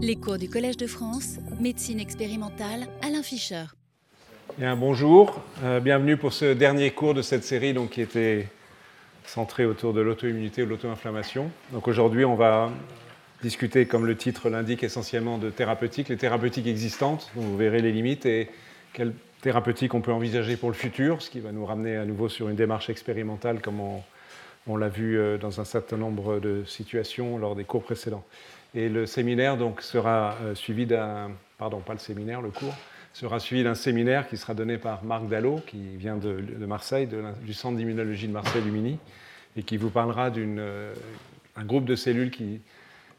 Les cours du Collège de France, médecine expérimentale, Alain Fischer. Bien, bonjour, euh, bienvenue pour ce dernier cours de cette série donc, qui était centré autour de l'auto-immunité ou l'auto-inflammation. Donc aujourd'hui, on va discuter, comme le titre l'indique, essentiellement de thérapeutiques, les thérapeutiques existantes, vous verrez les limites, et quelles thérapeutiques on peut envisager pour le futur, ce qui va nous ramener à nouveau sur une démarche expérimentale comme on, on l'a vu euh, dans un certain nombre de situations lors des cours précédents. Et le séminaire donc, sera euh, suivi d'un. Pardon, pas le séminaire, le cours sera suivi d'un séminaire qui sera donné par Marc Dallot, qui vient de, Marseille, du Centre d'immunologie de Marseille-Lumini, et qui vous parlera d'un euh, groupe de cellules qui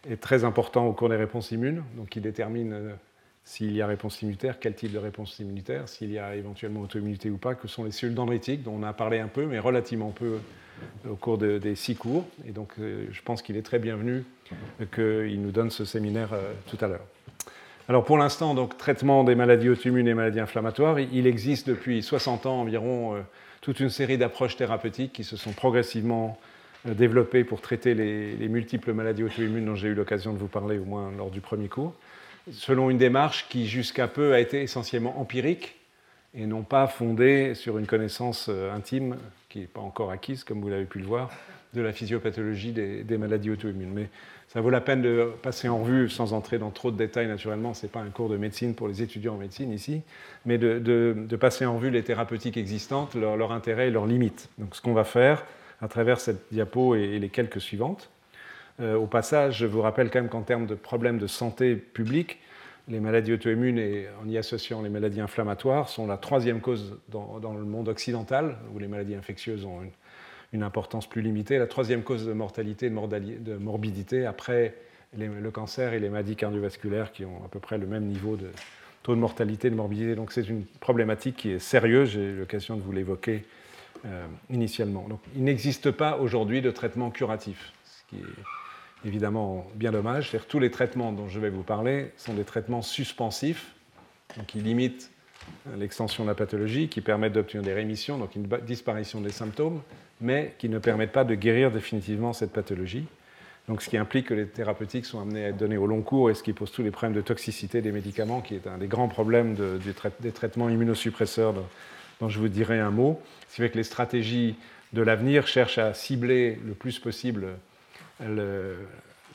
est très important au cours des réponses immunes, donc qui détermine euh, s'il y a réponse immunitaire, quel type de réponse immunitaire, s'il y a éventuellement auto-immunité ou pas, que sont les cellules dendritiques, dont on a parlé un peu, mais relativement peu au cours des six cours. Et donc, je pense qu'il est très bienvenu qu'il nous donne ce séminaire euh, tout à l'heure. Alors pour l'instant, donc traitement des maladies auto-immunes et maladies inflammatoires, il existe depuis 60 ans environ euh, toute une série d'approches thérapeutiques qui se sont progressivement euh, développées pour traiter les, multiples maladies auto-immunes dont j'ai eu l'occasion de vous parler au moins lors du premier cours, selon une démarche qui jusqu'à peu a été essentiellement empirique et non pas fondée sur une connaissance intime qui n'est pas encore acquise, comme vous l'avez pu le voir, de la physiopathologie des, maladies auto-immunes. Mais ça vaut la peine de passer en revue, sans entrer dans trop de détails naturellement, ce n'est pas un cours de médecine pour les étudiants en médecine ici, mais de, passer en revue les thérapeutiques existantes, leur, leur, intérêt et leurs limites. Donc ce qu'on va faire à travers cette diapo et, les quelques suivantes. Euh, au passage, je vous rappelle quand même qu'en termes de problèmes de santé publique, les maladies auto-immunes et en y associant les maladies inflammatoires sont la troisième cause dans, le monde occidental, où les maladies infectieuses ont une une importance plus limitée. La troisième cause de mortalité et de morbidité, après le cancer et les maladies cardiovasculaires qui ont à peu près le même niveau de taux de mortalité et de morbidité. Donc c'est une problématique qui est sérieuse, j'ai eu l'occasion de vous l'évoquer euh, initialement. Donc il n'existe pas aujourd'hui de traitement curatif, ce qui est évidemment bien dommage. tous les traitements dont je vais vous parler sont des traitements suspensifs, qui limitent l'extension de la pathologie, qui permettent d'obtenir des rémissions, donc une disparition des symptômes, mais qui ne permettent pas de guérir définitivement cette pathologie. Donc, ce qui implique que les thérapeutiques sont amenées à être données au long cours et ce qui pose tous les problèmes de toxicité des médicaments, qui est un des grands problèmes des traitements immunosuppresseurs dont, je vous dirai un mot. Ce qui fait que les stratégies de l'avenir cherchent à cibler le plus possible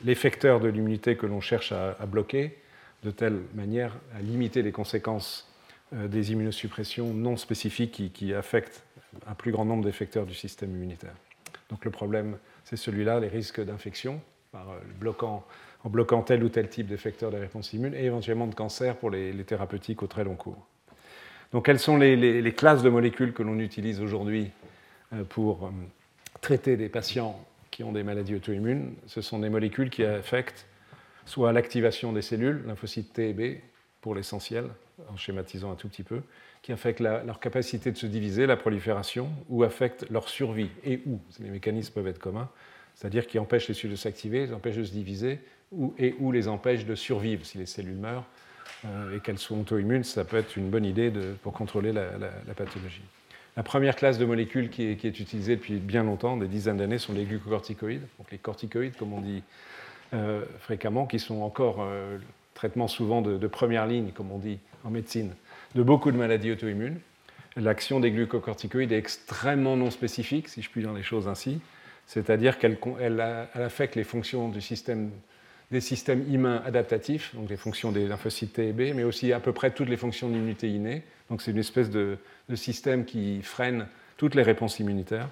l'effecteur de l'immunité que l'on cherche à, bloquer, de telle manière à limiter les conséquences euh, des immunosuppressions non spécifiques qui affectent un plus grand nombre d'effecteurs du système immunitaire. Donc le problème, c'est celui-là, les risques d'infection euh, en bloquant tel ou tel type d'effecteur de réponse immune et éventuellement de cancer pour les, thérapeutiques au très long cours. Donc quelles sont les, classes de molécules que l'on utilise aujourd'hui euh, pour traiter des patients qui ont des maladies auto-immunes Ce sont des molécules qui affectent soit l'activation des cellules, lymphocytes T et B pour l'essentiel, en schématisant un tout petit peu, qui affectent leur capacité de se diviser, la prolifération, ou affectent leur survie, et où. Les mécanismes peuvent être communs, c'est-à-dire qui empêchent les cellules de s'activer, les empêchent de se diviser, ou, et ou les empêchent de survivre si les cellules meurent, euh, et qu'elles sont auto-immunes, ça peut être une bonne idée pour contrôler la, pathologie. La première classe de molécules qui est, utilisée depuis bien longtemps, des dizaines d'années, sont les glucocorticoïdes, donc les corticoïdes, comme on dit euh, fréquemment, qui sont encore euh, traitements souvent de, première ligne, comme on dit en médecine, de beaucoup de maladies auto-immunes. L'action des glucocorticoïdes est extrêmement non spécifique, si je puis dire les choses ainsi, c'est-à-dire qu'elle affecte les fonctions du système, des systèmes humains adaptatifs, donc les fonctions des lymphocytes T et B, mais aussi à peu près toutes les fonctions de l'immunité innée. Donc c'est une espèce de, système qui freine toutes les réponses immunitaires,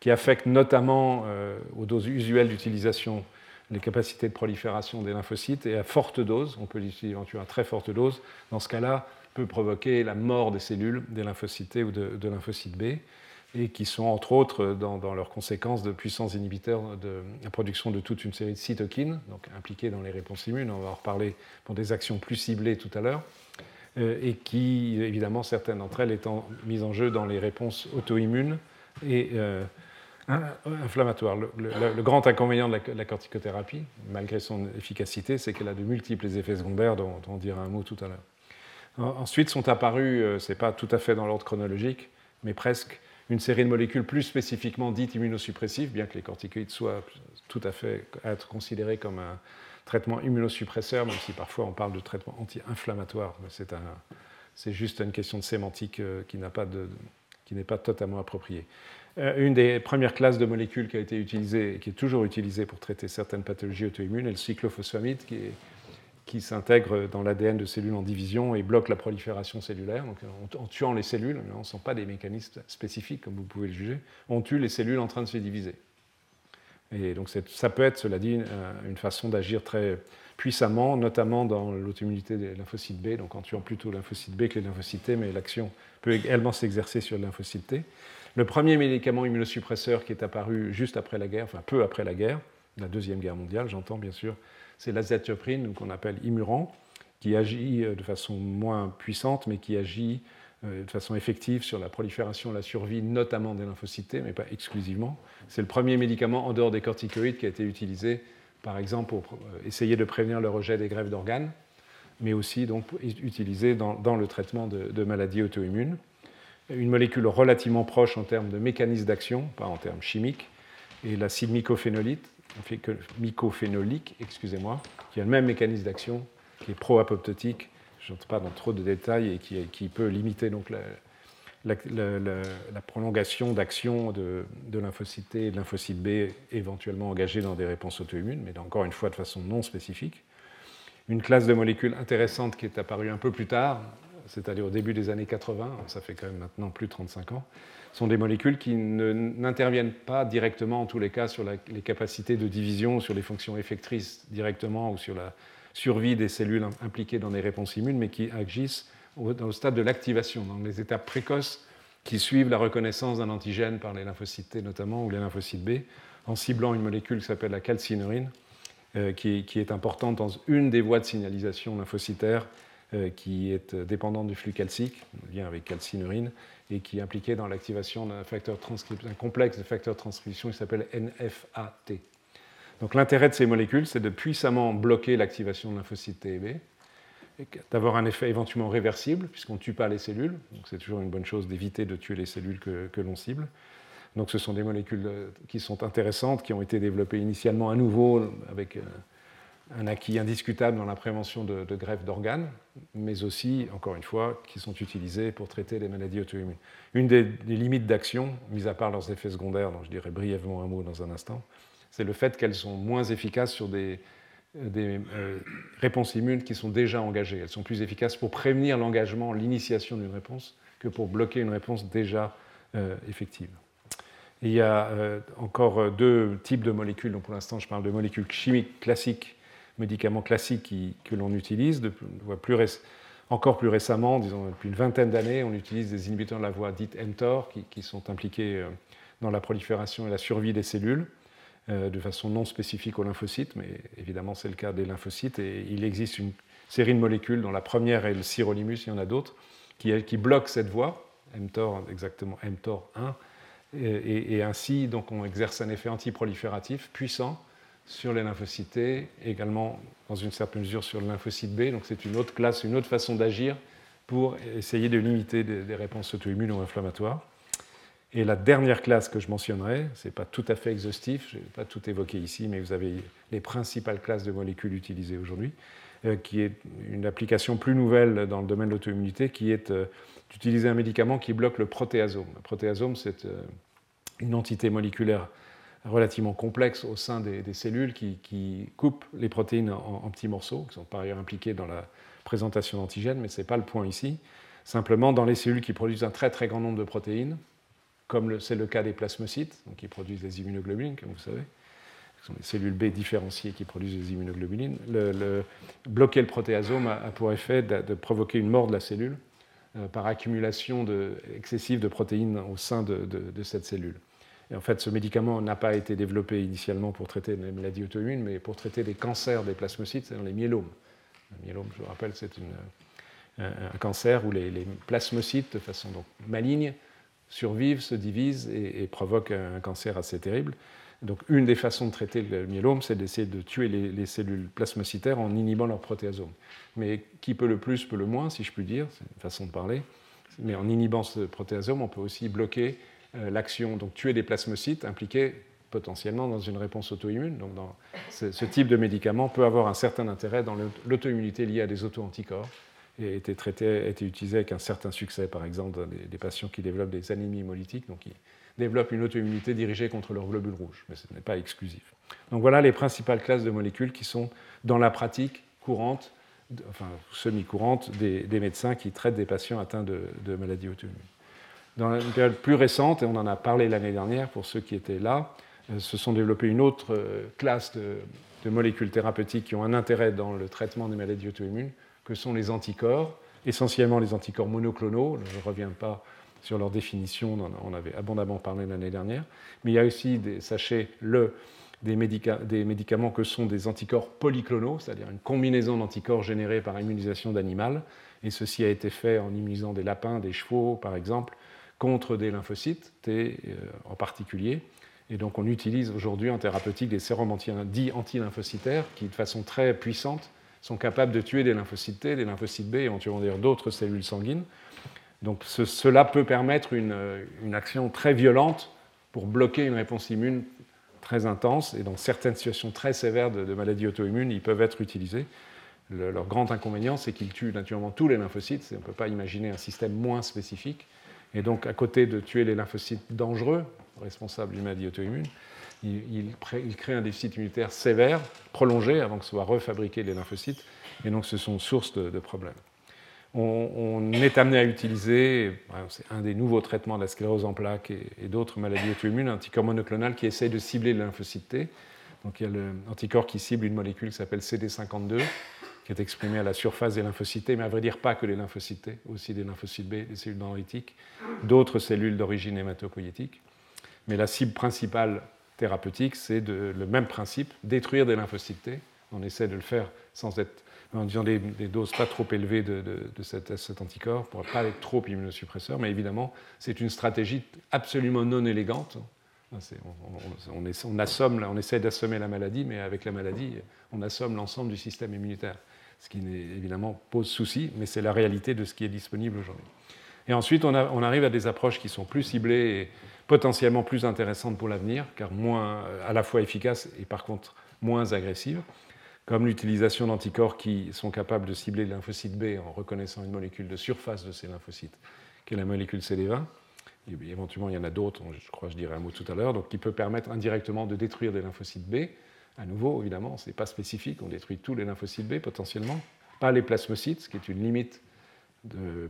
qui affecte notamment euh, aux doses usuelles d'utilisation les capacités de prolifération des lymphocytes et à forte dose, on peut l'utiliser à très forte dose. Dans ce cas-là, peut provoquer la mort des cellules, des lymphocytes T ou de, lymphocytes B, et qui sont entre autres dans, leurs conséquences de puissants inhibiteurs de la production de toute une série de cytokines, donc impliquées dans les réponses immunes. On va en reparler pour des actions plus ciblées tout à l'heure, et qui, évidemment, certaines d'entre elles étant mises en jeu dans les réponses auto-immunes et euh, inflammatoires. Le, grand inconvénient de la, corticothérapie, malgré son efficacité, c'est qu'elle a de multiples effets secondaires dont on dira un mot tout à l'heure. Ensuite sont apparus, euh, ce n'est pas tout à fait dans l'ordre chronologique, mais presque, une série de molécules plus spécifiquement dites immunosuppressives, bien que les corticoïdes soient tout à fait à être considérés comme un traitement immunosuppresseur, même si parfois on parle de traitement anti-inflammatoire. C'est juste une question de sémantique qui n'est pas, totalement appropriée. Une des premières classes de molécules qui a été utilisée et qui est toujours utilisée pour traiter certaines pathologies auto-immunes est le cyclophosphamide, qui qui s'intègre dans l'ADN de cellules en division et bloque la prolifération cellulaire. Donc, en, tuant les cellules, on ne sont pas des mécanismes spécifiques, comme vous pouvez le juger, on tue les cellules en train de se diviser. Et donc ça peut être, cela dit, une façon d'agir très puissamment, notamment dans l'autoimmunité des lymphocytes B, donc en tuant plutôt lymphocytes B que les lymphocytes T, mais l'action peut également s'exercer sur les lymphocytes T. Le premier médicament immunosuppresseur qui est apparu juste après la guerre, enfin peu après la guerre, la Deuxième Guerre mondiale, j'entends bien sûr, c'est l'azatioprine, qu'on appelle Imuran, qui agit euh, de façon moins puissante, mais qui agit euh, de façon effective sur la prolifération la survie, notamment des lymphocytes, mais pas exclusivement. C'est le premier médicament en dehors des corticoïdes qui a été utilisé, par exemple, pour euh, essayer de prévenir le rejet des greffes d'organes, mais aussi donc utilisé dans, le traitement de, de maladies auto-immunes. Une molécule relativement proche en termes de mécanisme d'action, pas en termes chimiques, et l'acide mycophénolite, mycophénolique, excusez-moi, qui a le même mécanisme d'action, qui est pro-apoptotique, je n'entre pas dans trop de détails, et qui, peut limiter donc la, prolongation d'action de, de lymphocytes T et de lymphocytes B éventuellement engagés dans des réponses auto-immunes, mais encore une fois de façon non spécifique. Une classe de molécules intéressante qui est apparue un peu plus tard, c'est-à-dire au début des années 80, ça fait quand même maintenant plus de 35 ans, sont des molécules qui n'interviennent pas directement, en tous les cas, sur les capacités de division, sur les fonctions effectrices directement ou sur la survie des cellules impliquées dans des réponses immunes, mais qui agissent au, dans le stade de l'activation, dans les étapes précoces qui suivent la reconnaissance d'un antigène par les lymphocytes T notamment ou les lymphocytes B, en ciblant une molécule qui s'appelle la calcinurine, euh, qui, est importante dans une des voies de signalisation lymphocytaire euh, qui est dépendante du flux calcique, lien avec calcinurine, et qui est impliqué dans l'activation d'un facteur un complexe de facteurs de transcription qui s'appelle NFAT. Donc l'intérêt de ces molécules, c'est de puissamment bloquer l'activation de lymphocytes T et d'avoir un effet éventuellement réversible, puisqu'on ne tue pas les cellules, donc c'est toujours une bonne chose d'éviter de tuer les cellules que, l'on cible. Donc ce sont des molécules euh, qui sont intéressantes, qui ont été développées initialement à nouveau avec euh, un acquis indiscutable dans la prévention de, greffes d'organes, mais aussi, encore une fois, qui sont utilisés pour traiter les maladies auto-immunes. Une des, limites d'action, mis à part leurs effets secondaires, dont je dirai brièvement un mot dans un instant, c'est le fait qu'elles sont moins efficaces sur des, euh, réponses immunes qui sont déjà engagées. Elles sont plus efficaces pour prévenir l'engagement, l'initiation d'une réponse, que pour bloquer une réponse déjà euh, effective. il y a euh, encore deux types de molécules. Donc pour l'instant, je parle de molécules chimiques classiques médicaments classiques que l'on utilise. encore plus récemment, disons depuis une vingtaine d'années, on utilise des inhibiteurs de la voie dite mTOR qui, sont impliqués dans la prolifération et la survie des cellules de façon non spécifique aux lymphocytes, mais évidemment c'est le cas des lymphocytes. Et il existe une série de molécules, dont la première est le sirolimus, il y en a d'autres, qui, bloquent cette voie, mTOR exactement mTOR 1, et, ainsi donc on exerce un effet antiprolifératif puissant sur les lymphocytes également dans une certaine mesure sur le lymphocyte B. Donc c'est une autre classe, une autre façon d'agir pour essayer de limiter des, réponses auto-immunes ou inflammatoires. Et la dernière classe que je mentionnerai, ce n'est pas tout à fait exhaustif, je n'ai pas tout évoqué ici, mais vous avez les principales classes de molécules utilisées aujourd'hui, euh, qui est une application plus nouvelle dans le domaine de l'auto-immunité, qui est euh, d'utiliser un médicament qui bloque le protéasome. Le protéasome, c'est euh, une entité moléculaire relativement complexe au sein des, cellules qui, coupent les protéines en, petits morceaux, qui sont par ailleurs impliqués dans la présentation d'antigènes, mais ce n'est pas le point ici. Simplement, dans les cellules qui produisent un très très grand nombre de protéines, comme c'est le cas des plasmocytes, donc qui produisent des immunoglobulines, comme vous savez, ce sont des cellules B différenciées qui produisent des immunoglobulines, le, bloquer le protéasome a, pour effet de, provoquer une mort de la cellule euh, par accumulation excessive de protéines au sein de, cette cellule. En fait, ce médicament n'a pas été développé initialement pour traiter les maladies auto-immunes, mais pour traiter les cancers des plasmocytes, c'est-à-dire les myélomes. Le myélome, je vous rappelle, c'est un, cancer où les, plasmocytes, de façon donc maligne, survivent, se divisent et, provoquent un cancer assez terrible. Donc, une des façons de traiter le myélome, c'est d'essayer de tuer les, les, cellules plasmocytaires en inhibant leur protéasome. Mais qui peut le plus, peut le moins, si je puis dire, c'est une façon de parler. Mais en inhibant ce protéasome, on peut aussi bloquer euh, l'action, donc tuer des plasmocytes impliqués potentiellement dans une réponse auto-immune. Donc dans ce, type de médicament peut avoir un certain intérêt dans l'auto-immunité liée à des auto-anticorps et a été, utilisé avec un certain succès, par exemple, dans des, patients qui développent des anémies hémolytiques, donc qui développent une auto-immunité dirigée contre leurs globules rouges, mais ce n'est pas exclusif. Donc voilà les principales classes de molécules qui sont dans la pratique courante, enfin semi-courante, des, médecins qui traitent des patients atteints de, de maladies auto-immunes. Dans une période plus récente, et on en a parlé l'année dernière pour ceux qui étaient là, euh, se sont développées une autre euh, classe de, de molécules thérapeutiques qui ont un intérêt dans le traitement des maladies auto-immunes, que sont les anticorps, essentiellement les anticorps monoclonaux. Je ne reviens pas sur leur définition, on en avait abondamment parlé l'année dernière. Mais il y a aussi, sachez-le, des, des, médicaments que sont des anticorps polyclonaux, c'est-à-dire une combinaison d'anticorps générés par immunisation d'animal. Et ceci a été fait en immunisant des lapins, des chevaux, par exemple, contre des lymphocytes, T euh, en particulier. Et donc on utilise aujourd'hui en thérapeutique des sérums dits anti-lymphocytaires qui, de façon très puissante, sont capables de tuer des lymphocytes T, des lymphocytes B, éventuellement d'ailleurs d'autres cellules sanguines. Donc cela peut permettre une, action très violente pour bloquer une réponse immune très intense. Et dans certaines situations très sévères de, maladies auto-immunes, ils peuvent être utilisés. leur grand inconvénient, c'est qu'ils tuent naturellement tous les lymphocytes. On ne peut pas imaginer un système moins spécifique. Et donc, à côté de tuer les lymphocytes dangereux, responsables d'une maladie auto-immune, il, crée un déficit immunitaire sévère, prolongé, avant que soient refabriqués les lymphocytes, et donc ce sont sources de, problèmes. On, est amené à utiliser, c'est un des nouveaux traitements de la sclérose en plaques et, d'autres maladies auto-immunes, un anticorps monoclonal qui essaie de cibler les lymphocytes T. Donc il y a l'anticorps qui cible une molécule qui s'appelle CD52, qui est exprimée à la surface des lymphocytes mais à vrai dire pas que les lymphocytes T, aussi des lymphocytes B, des cellules dendritiques, d'autres cellules d'origine hématopoïétique. Mais la cible principale thérapeutique, c'est le même principe, détruire des lymphocytes. On essaie de le faire sans être, en disant des, doses pas trop élevées de, cet, anticorps pour ne pas être trop immunosuppresseur, mais évidemment, c'est une stratégie absolument non élégante. On, on, assomme, on essaie d'assommer la maladie, mais avec la maladie, on assomme l'ensemble du système immunitaire, ce qui évidemment pose souci, mais c'est la réalité de ce qui est disponible aujourd'hui. Et ensuite, on, on, arrive à des approches qui sont plus ciblées potentiellement plus intéressante pour l'avenir, car moins, à la fois efficace et par contre moins agressive, comme l'utilisation d'anticorps qui sont capables de cibler les lymphocytes B en reconnaissant une molécule de surface de ces lymphocytes, qui est la molécule CD20. Et éventuellement, il y en a d'autres, je crois que je dirai un mot tout à l'heure, donc qui peut permettre indirectement de détruire des lymphocytes B. À nouveau, évidemment, ce n'est pas spécifique, on détruit tous les lymphocytes B potentiellement, pas les plasmocytes, ce qui est une limite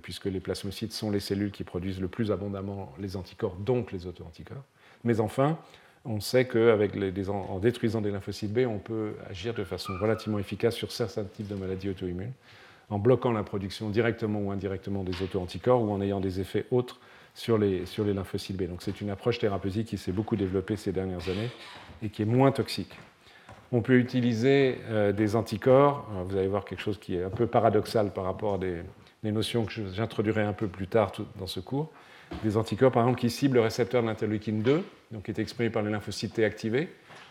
puisque les plasmocytes sont les cellules qui produisent le plus abondamment les anticorps, donc les auto-anticorps. Mais enfin, on sait qu'en détruisant des lymphocytes B, on peut agir de façon relativement efficace sur certains types de maladies auto-immunes, en bloquant la production directement ou indirectement des auto-anticorps ou en ayant des effets autres sur les, lymphocytes B. Donc c'est une approche thérapeutique qui s'est beaucoup développée ces dernières années et qui est moins toxique. On peut utiliser euh, des anticorps, vous allez voir quelque chose qui est un peu paradoxal par rapport à des, des notions que j'introduirai un peu plus tard dans ce cours, des anticorps par exemple qui ciblent le récepteur de l'interleukine 2, donc qui est exprimé par les lymphocytes T activés.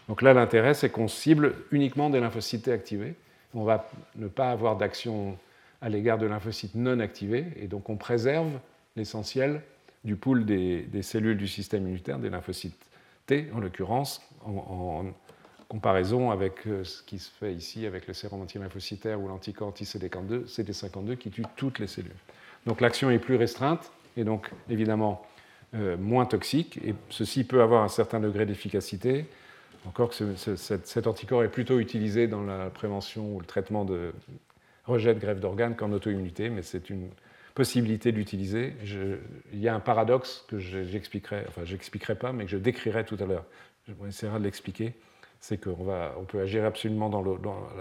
Donc là, l'intérêt, c'est qu'on cible uniquement des lymphocytes T activés. On va ne pas avoir d'action à l'égard de lymphocytes non activés, et donc on préserve l'essentiel du pool des, cellules du système immunitaire, des lymphocytes T en l'occurrence, en, comparaison avec euh, ce qui se fait ici avec le sérum anti-lymphocytaire ou l'anticorps anti-CD52 CD52 qui tue toutes les cellules. Donc l'action est plus restreinte et donc évidemment euh, moins toxique, et ceci peut avoir un certain degré d'efficacité. Encore que cet, anticorps est plutôt utilisé dans la prévention ou le traitement de rejet de greffe d'organes qu'en auto-immunité, mais c'est une possibilité d'utiliser. Il y a un paradoxe que j'expliquerai, enfin j'expliquerai pas, mais que je décrirai tout à l'heure. Je essayer de l'expliquer c'est qu'on on peut agir absolument dans le,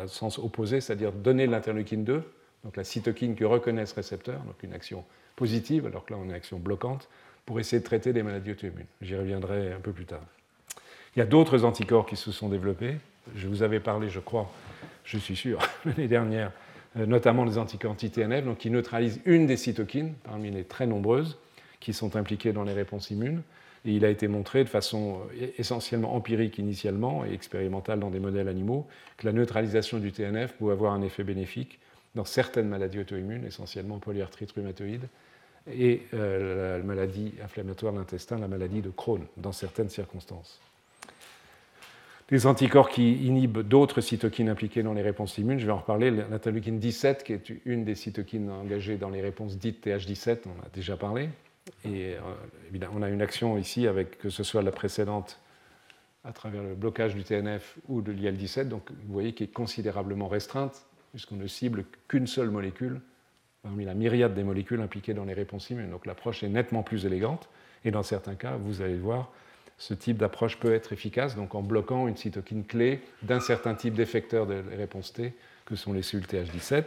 sens opposé, c'est-à-dire donner l'interleukine 2, donc la cytokine qui reconnaît ce récepteur, donc une action positive, alors que là on a une action bloquante, pour essayer de traiter des maladies auto-immunes. J'y reviendrai un peu plus tard. Il y a d'autres anticorps qui se sont développés. Je vous avais parlé, je crois, je suis sûr, l'année dernière, euh, notamment les anticorps anti-TNF, qui neutralisent une des cytokines parmi les très nombreuses qui sont impliquées dans les réponses immunes. Et il a été montré de façon euh, essentiellement empirique initialement et expérimentale dans des modèles animaux que la neutralisation du TNF pouvait avoir un effet bénéfique dans certaines maladies auto-immunes, essentiellement polyarthrite rhumatoïde, et euh, la maladie inflammatoire de l'intestin, la maladie de Crohn, dans certaines circonstances. des anticorps qui inhibent d'autres cytokines impliquées dans les réponses immunes. Je vais en reparler. L'interleukine 17, qui est une des cytokines engagées dans les réponses dites TH17, on a déjà parlé. Et euh, on a une action ici avec que ce soit la précédente à travers le blocage du TNF ou de l'IL-17, donc vous voyez qui est considérablement restreinte, puisqu'on ne cible qu'une seule molécule parmi la myriade des molécules impliquées dans les réponses immunes. Donc l'approche est nettement plus élégante, et dans certains cas, vous allez le voir, ce type d'approche peut être efficace, donc en bloquant une cytokine clé d'un certain type d'effecteur de réponse T, que sont les cellules TH17.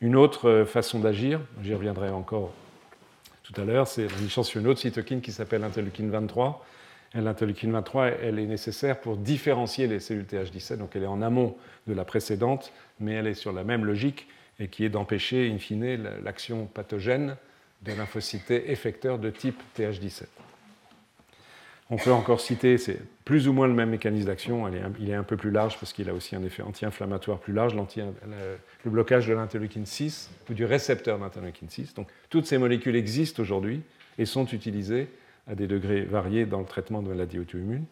Une autre euh, façon d'agir, j'y reviendrai encore tout à l'heure, c'est sur une autre cytokine qui s'appelle l'interleukine 23. L'interleukine 23, elle est nécessaire pour différencier les cellules TH17, donc elle est en amont de la précédente, mais elle est sur la même logique et qui est d'empêcher, in fine, l'action pathogène de lymphocytes effecteurs de type TH17. On peut encore citer, c'est plus ou moins le même mécanisme d'action, il est un peu plus large parce qu'il a aussi un effet anti-inflammatoire plus large, le blocage de l'interleukine 6 ou du récepteur d'interleukine 6. Donc toutes ces molécules existent aujourd'hui et sont utilisées à des degrés variés dans le traitement de maladies auto-immunes.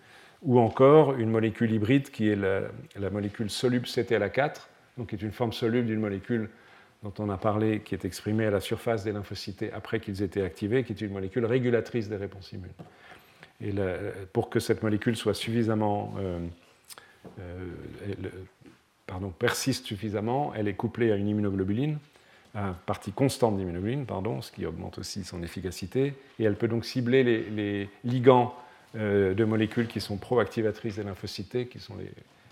Ou encore une molécule hybride qui est la, molécule soluble CTLA4, donc qui est une forme soluble d'une molécule dont on a parlé, qui est exprimée à la surface des lymphocytes après qu'ils aient été activés, qui est une molécule régulatrice des réponses immunes. Et pour que cette molécule soit suffisamment, euh, euh, pardon, persiste suffisamment, elle est couplée à une immunoglobuline, à une partie constante d'immunoglobuline, pardon, ce qui augmente aussi son efficacité. Et elle peut donc cibler les, ligands euh, de molécules qui sont pro-activatrices des lymphocytes, qui sont les,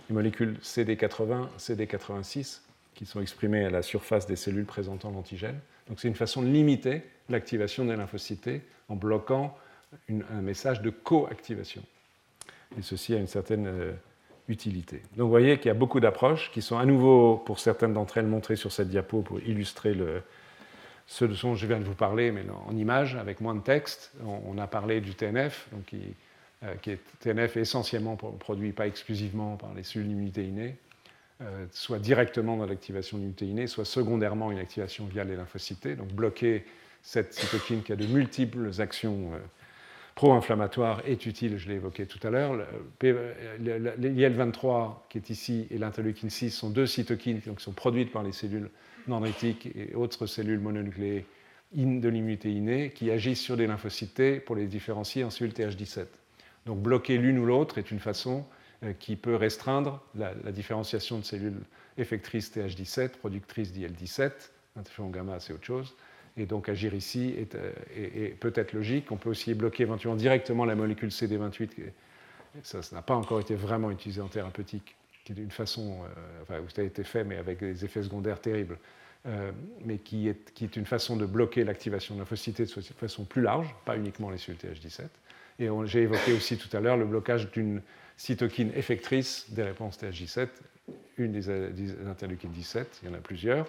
les molécules CD80, CD86, qui sont exprimées à la surface des cellules présentant l'antigène. Donc c'est une façon de limiter l'activation des lymphocytes en bloquant un message de coactivation. Et ceci a une certaine euh, utilité. Donc vous voyez qu'il y a beaucoup d'approches qui sont à nouveau, pour certaines d'entre elles, montrées sur cette diapo pour illustrer le, ce dont je viens de vous parler, mais en image, avec moins de texte. On, a parlé du TNF, donc qui, euh, qui est TNF essentiellement produit, pas exclusivement par les cellules d'immunité innée, euh, soit directement dans l'activation de soit secondairement une activation via les lymphocytes. Donc bloquer cette cytokine qui a de multiples actions pro-inflammatoire est utile, je l'ai évoqué tout à l'heure. L'IL-23 qui est ici et l'interleukine 6 sont deux cytokines qui sont produites par les cellules dendritiques et autres cellules mononucléées de l'immunité innée qui agissent sur des lymphocytes pour les différencier en cellules TH17. Donc bloquer l'une ou l'autre est une façon euh, qui peut restreindre la, différenciation de cellules effectrices TH17, productrices d'IL17. Interféron gamma, c'est autre chose et donc agir ici euh, est, peut-être logique. On peut aussi bloquer éventuellement directement la molécule CD28. Ça n'a pas encore été vraiment utilisé en thérapeutique, qui est d'une façon, euh, enfin, ça a été fait, mais avec des effets secondaires terribles, euh, mais qui est, qui est, une façon de bloquer l'activation de lymphocytes de façon plus large, pas uniquement les cellules TH17. Et j'ai évoqué aussi tout à l'heure le blocage d'une cytokine effectrice des réponses TH17, une des, des interleukines 17, il y en a plusieurs.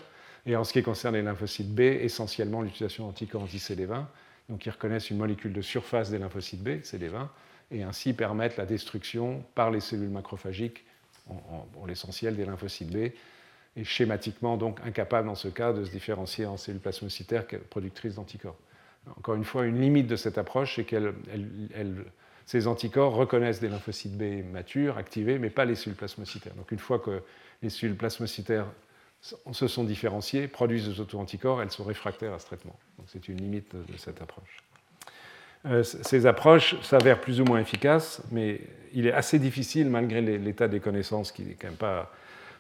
Et en ce qui concerne les lymphocytes B, essentiellement l'utilisation d'anticorps anti-CD20, donc qui reconnaissent une molécule de surface des lymphocytes B, CD20, et ainsi permettent la destruction par les cellules macrophagiques, pour l'essentiel des lymphocytes B, et schématiquement donc incapable dans ce cas de se différencier en cellules plasmocytaires productrices d'anticorps. Encore une fois, une limite de cette approche, c'est que ces anticorps reconnaissent des lymphocytes B matures, activés, mais pas les cellules plasmocytaires. Donc une fois que les cellules plasmocytaires se sont différenciées, produisent des auto-anticorps, elles sont réfractaires à ce traitement. Donc c'est une limite de cette approche. Euh, ces approches s'avèrent plus ou moins efficaces, mais il est assez difficile, malgré l'état des connaissances qui n'est quand même pas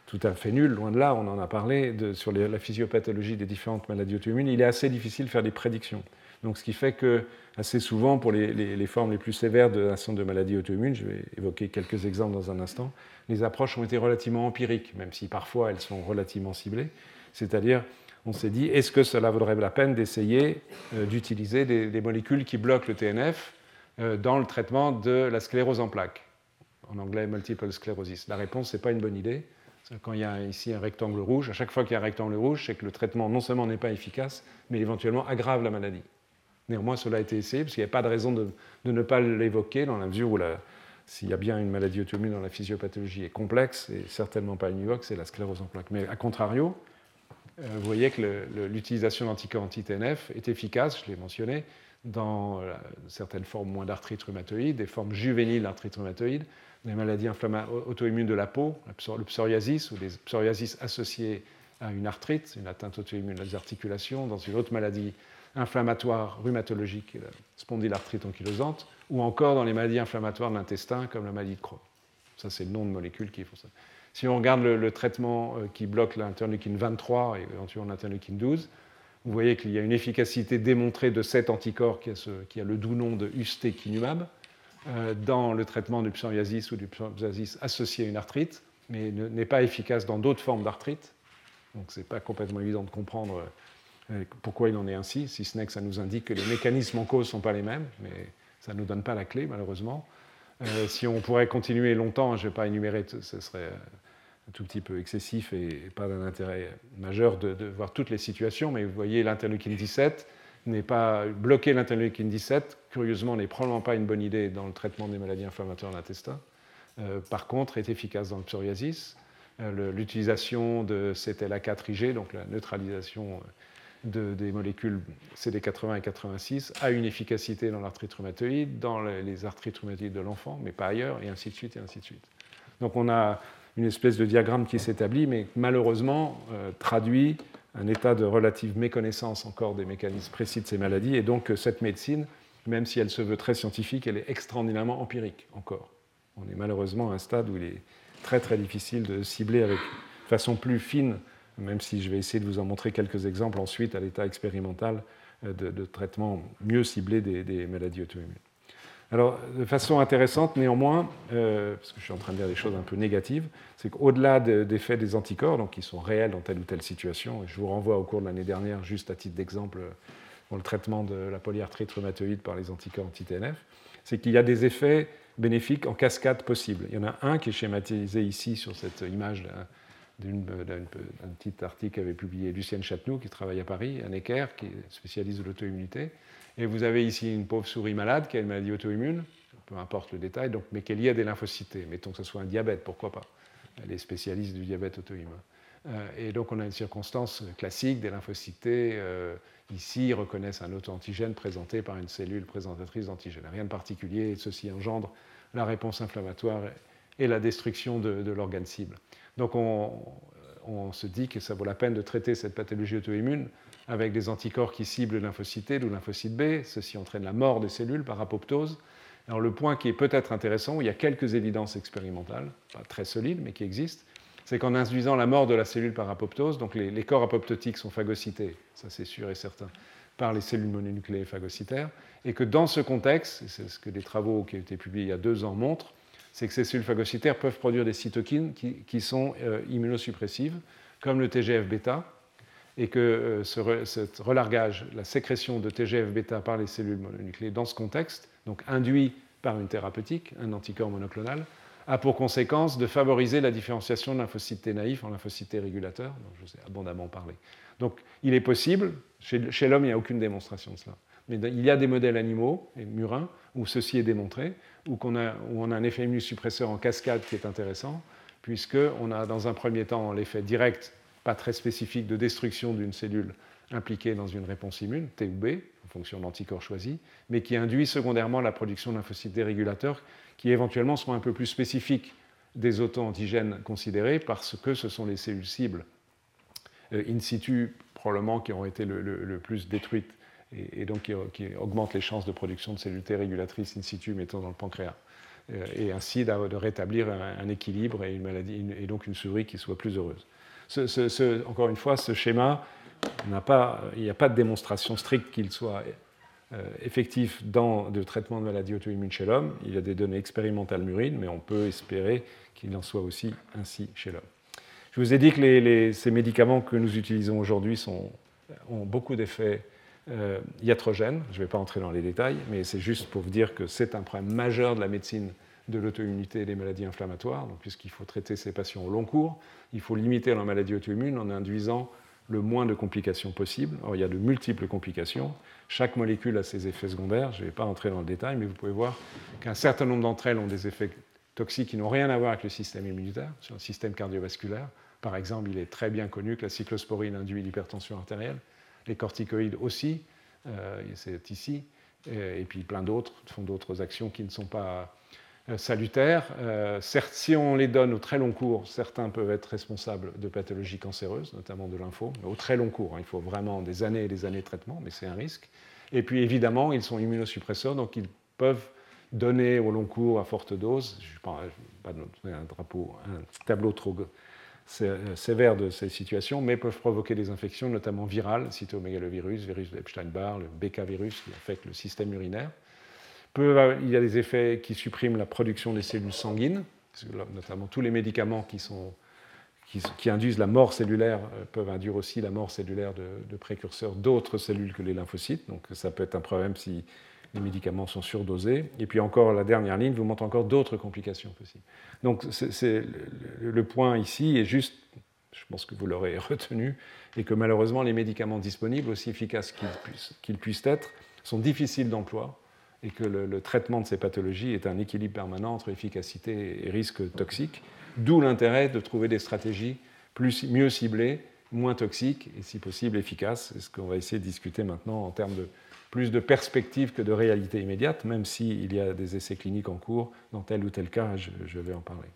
tout à fait nul, loin de là, on en a parlé, sur la physiopathologie des différentes maladies auto-immunes, il est assez difficile de faire des prédictions. Donc, ce qui fait que, assez souvent, pour les, formes les plus sévères de l'ensemble de maladies auto-immunes, je vais évoquer quelques exemples dans un instant, les approches ont été relativement empiriques, même si parfois elles sont relativement ciblées. C'est-à-dire, on s'est dit, est-ce que cela vaudrait la peine d'essayer euh, d'utiliser des, molécules qui bloquent le TNF euh, dans le traitement de la sclérose en plaques? En anglais, multiple sclerosis. La réponse, ce n'est pas une bonne idée. Quand il y a ici un rectangle rouge, à chaque fois qu'il y a un rectangle rouge, c'est que le traitement non seulement n'est pas efficace, mais éventuellement aggrave la maladie. Néanmoins, cela a été essayé, parce qu'il n'y a pas de raison de, ne pas l'évoquer, dans la mesure où s'il y a bien une maladie auto-immune dont la physiopathologie est complexe, et certainement pas univoque, c'est la sclérose en plaques. Mais à contrario, euh, vous voyez que l'utilisation d'anticorps anti-TNF est efficace, je l'ai mentionné, dans certaines formes moins d'arthrite rhumatoïde, des formes juvéniles d'arthrite rhumatoïde, des maladies auto-immunes de la peau, le psoriasis ou des psoriasis associées à une arthrite, une atteinte auto-immune des articulations, dans une autre maladie inflammatoire rhumatologique, la spondylarthrite ankylosante, ou encore dans les maladies inflammatoires de l'intestin, comme la maladie de Crohn. Ça, c'est le nom de molécules qui font ça. Si on regarde le, traitement euh, qui bloque l'interleukine 23 et éventuellement l'interleukine 12, vous voyez qu'il y a une efficacité démontrée de cet anticorps qui a, qui a le doux nom de ustekinumab euh, dans le traitement du psoriasis ou du psoriasis associé à une arthrite, mais n'est pas efficace dans d'autres formes d'arthrite. Donc ce n'est pas complètement évident de comprendre euh, pourquoi il en est ainsi, si ce n'est que ça nous indique que les mécanismes en cause ne sont pas les mêmes, mais ça ne nous donne pas la clé malheureusement. Euh, si on pourrait continuer longtemps, je ne vais pas énumérer, ce serait un tout petit peu excessif et pas d'un intérêt majeur de, voir toutes les situations, mais vous voyez l'interleukine 17, n'est pas bloquer l'interleukine 17, curieusement, n'est probablement pas une bonne idée dans le traitement des maladies inflammatoires de l'intestin. Euh, par contre, est efficace dans le psoriasis. Euh, l'utilisation de CTLA4-IG, donc la neutralisation euh, des molécules CD80 et 86, a une efficacité dans l'arthrite rhumatoïde, dans les arthrites rhumatoïdes de l'enfant, mais pas ailleurs, et ainsi de suite, et ainsi de suite. Donc on a une espèce de diagramme qui s'établit, mais malheureusement traduit un état de relative méconnaissance encore des mécanismes précis de ces maladies, et donc cette médecine, même si elle se veut très scientifique, elle est extraordinairement empirique encore. On est malheureusement à un stade où il est très très difficile de cibler avec façon plus fine, même si je vais essayer de vous en montrer quelques exemples ensuite à l'état expérimental euh, de, traitement mieux ciblé des maladies auto-immunes. Alors, de façon intéressante, néanmoins, euh, parce que je suis en train de dire des choses un peu négatives, c'est qu'au-delà des effets des anticorps, donc qui sont réels dans telle ou telle situation, et je vous renvoie au cours de l'année dernière, juste à titre d'exemple, dans le traitement de la polyarthrite rhumatoïde par les anticorps anti-TNF, c'est qu'il y a des effets bénéfiques en cascade possibles. Il y en a un qui est schématisé ici sur cette image d'un petit article qu'avait publié Lucienne Chatenoux, qui travaille à Paris, un équerre, qui est spécialiste de l'auto-immunité. Et vous avez ici une pauvre souris malade qui a une maladie auto-immune, peu importe le détail, donc, mais qui est liée des lymphocytes. Mettons que ce soit un diabète, pourquoi pas Elle est spécialiste du diabète auto-immune. Euh, et donc on a une circonstance classique des lymphocytes. Euh, ici, reconnaissent un auto-antigène présenté par une cellule présentatrice d'antigène. Rien de particulier, ceci engendre la réponse inflammatoire et la destruction de, de l'organe cible. Donc on, se dit que ça vaut la peine de traiter cette pathologie auto-immune avec des anticorps qui ciblent lymphocyte ou lymphocyte B. Ceci entraîne la mort des cellules par apoptose. Alors le point qui est peut-être intéressant, où il y a quelques évidences expérimentales, pas très solides, mais qui existent, c'est qu'en induisant la mort de la cellule par apoptose, donc les, corps apoptotiques sont phagocytés, ça c'est sûr et certain, par les cellules mononucléées phagocytaires, et que dans ce contexte, c'est ce que des travaux qui ont été publiés il y a deux ans montrent, c'est que ces cellules phagocytaires peuvent produire des cytokines qui, sont euh, immunosuppressives, comme le TGF-bêta, et que euh, ce, relargage, la sécrétion de TGF-bêta par les cellules mononucléées dans ce contexte, donc induit par une thérapeutique, un anticorps monoclonal, a pour conséquence de favoriser la différenciation de lymphocytes T naïfs en lymphocytes T régulateurs, dont je vous ai abondamment parlé. Donc il est possible, chez l'homme il n'y a aucune démonstration de cela, mais il y a des modèles animaux, et murins, où ceci est démontré, où, on a, un effet immunosuppresseur en cascade qui est intéressant, puisqu'on a dans un premier temps l'effet direct pas très spécifique de destruction d'une cellule impliquée dans une réponse immune, T ou B, en fonction de l'anticorps choisi, mais qui induit secondairement la production de dérégulateurs qui éventuellement sont un peu plus spécifiques des auto-antigènes considérés parce que ce sont les cellules cibles euh, in situ probablement qui ont été le, plus détruites et, donc qui, augmentent les chances de production de cellules T régulatrices in situ, mettons dans le pancréas, euh, et ainsi de rétablir un, équilibre et, une maladie, et donc une souris qui soit plus heureuse encore une fois, ce schéma, il n'y a pas de démonstration stricte qu'il soit euh, effectif dans le traitement de maladies auto-immunes chez l'homme. Il y a des données expérimentales murines, mais on peut espérer qu'il en soit aussi ainsi chez l'homme. Je vous ai dit que ces médicaments que nous utilisons aujourd'hui ont beaucoup d'effets euh, iatrogènes. Je ne vais pas entrer dans les détails, mais c'est juste pour vous dire que c'est un problème majeur de la médecine de l'auto-immunité et des maladies inflammatoires, puisqu'il faut traiter ces patients au long cours, il faut limiter leur maladie auto-immune en induisant le moins de complications possible. Or, il y a de multiples complications. Chaque molécule a ses effets secondaires. Je ne vais pas entrer dans le détail, mais vous pouvez voir qu'un certain nombre d'entre elles ont des effets toxiques qui n'ont rien à voir avec le système immunitaire, sur le système cardiovasculaire. Par exemple, il est très bien connu que la cyclosporine induit l'hypertension artérielle, les corticoïdes aussi, euh, c'est ici, et puis plein d'autres font d'autres actions qui ne sont pas euh, salutaires. Euh, certes, si on les donne au très long cours, certains peuvent être responsables de pathologies cancéreuses, notamment de l'info, mais au très long cours. Hein, il faut vraiment des années et des années de traitement, mais c'est un risque. Et puis évidemment, ils sont immunosuppresseurs, donc ils peuvent donner au long cours à forte dose. Je ne vais pas donner un, drapeau, un tableau trop euh, sévère de ces situations, mais peuvent provoquer des infections, notamment virales, cytomégalovirus, virus d'Epstein-Barr, le BK virus qui affecte le système urinaire il y a des effets qui suppriment la production des cellules sanguines, notamment tous les médicaments qui, sont, qui, induisent la mort cellulaire euh, peuvent induire aussi la mort cellulaire de, précurseurs d'autres cellules que les lymphocytes. Donc ça peut être un problème si les médicaments sont surdosés. Et puis encore, la dernière ligne vous montre encore d'autres complications possibles. Donc c'est, le, point ici est juste, je pense que vous l'aurez retenu, et que malheureusement les médicaments disponibles, aussi efficaces qu'ils puissent, être, sont difficiles d'emploi et que le, traitement de ces pathologies est un équilibre permanent entre efficacité et risque toxique, d'où l'intérêt de trouver des stratégies plus, mieux ciblées, moins toxiques et si possible efficaces. C'est ce qu'on va essayer de discuter maintenant en termes de plus de perspectives que de réalité immédiate, même s'il y a des essais cliniques en cours dans tel ou tel cas, je, vais en parler.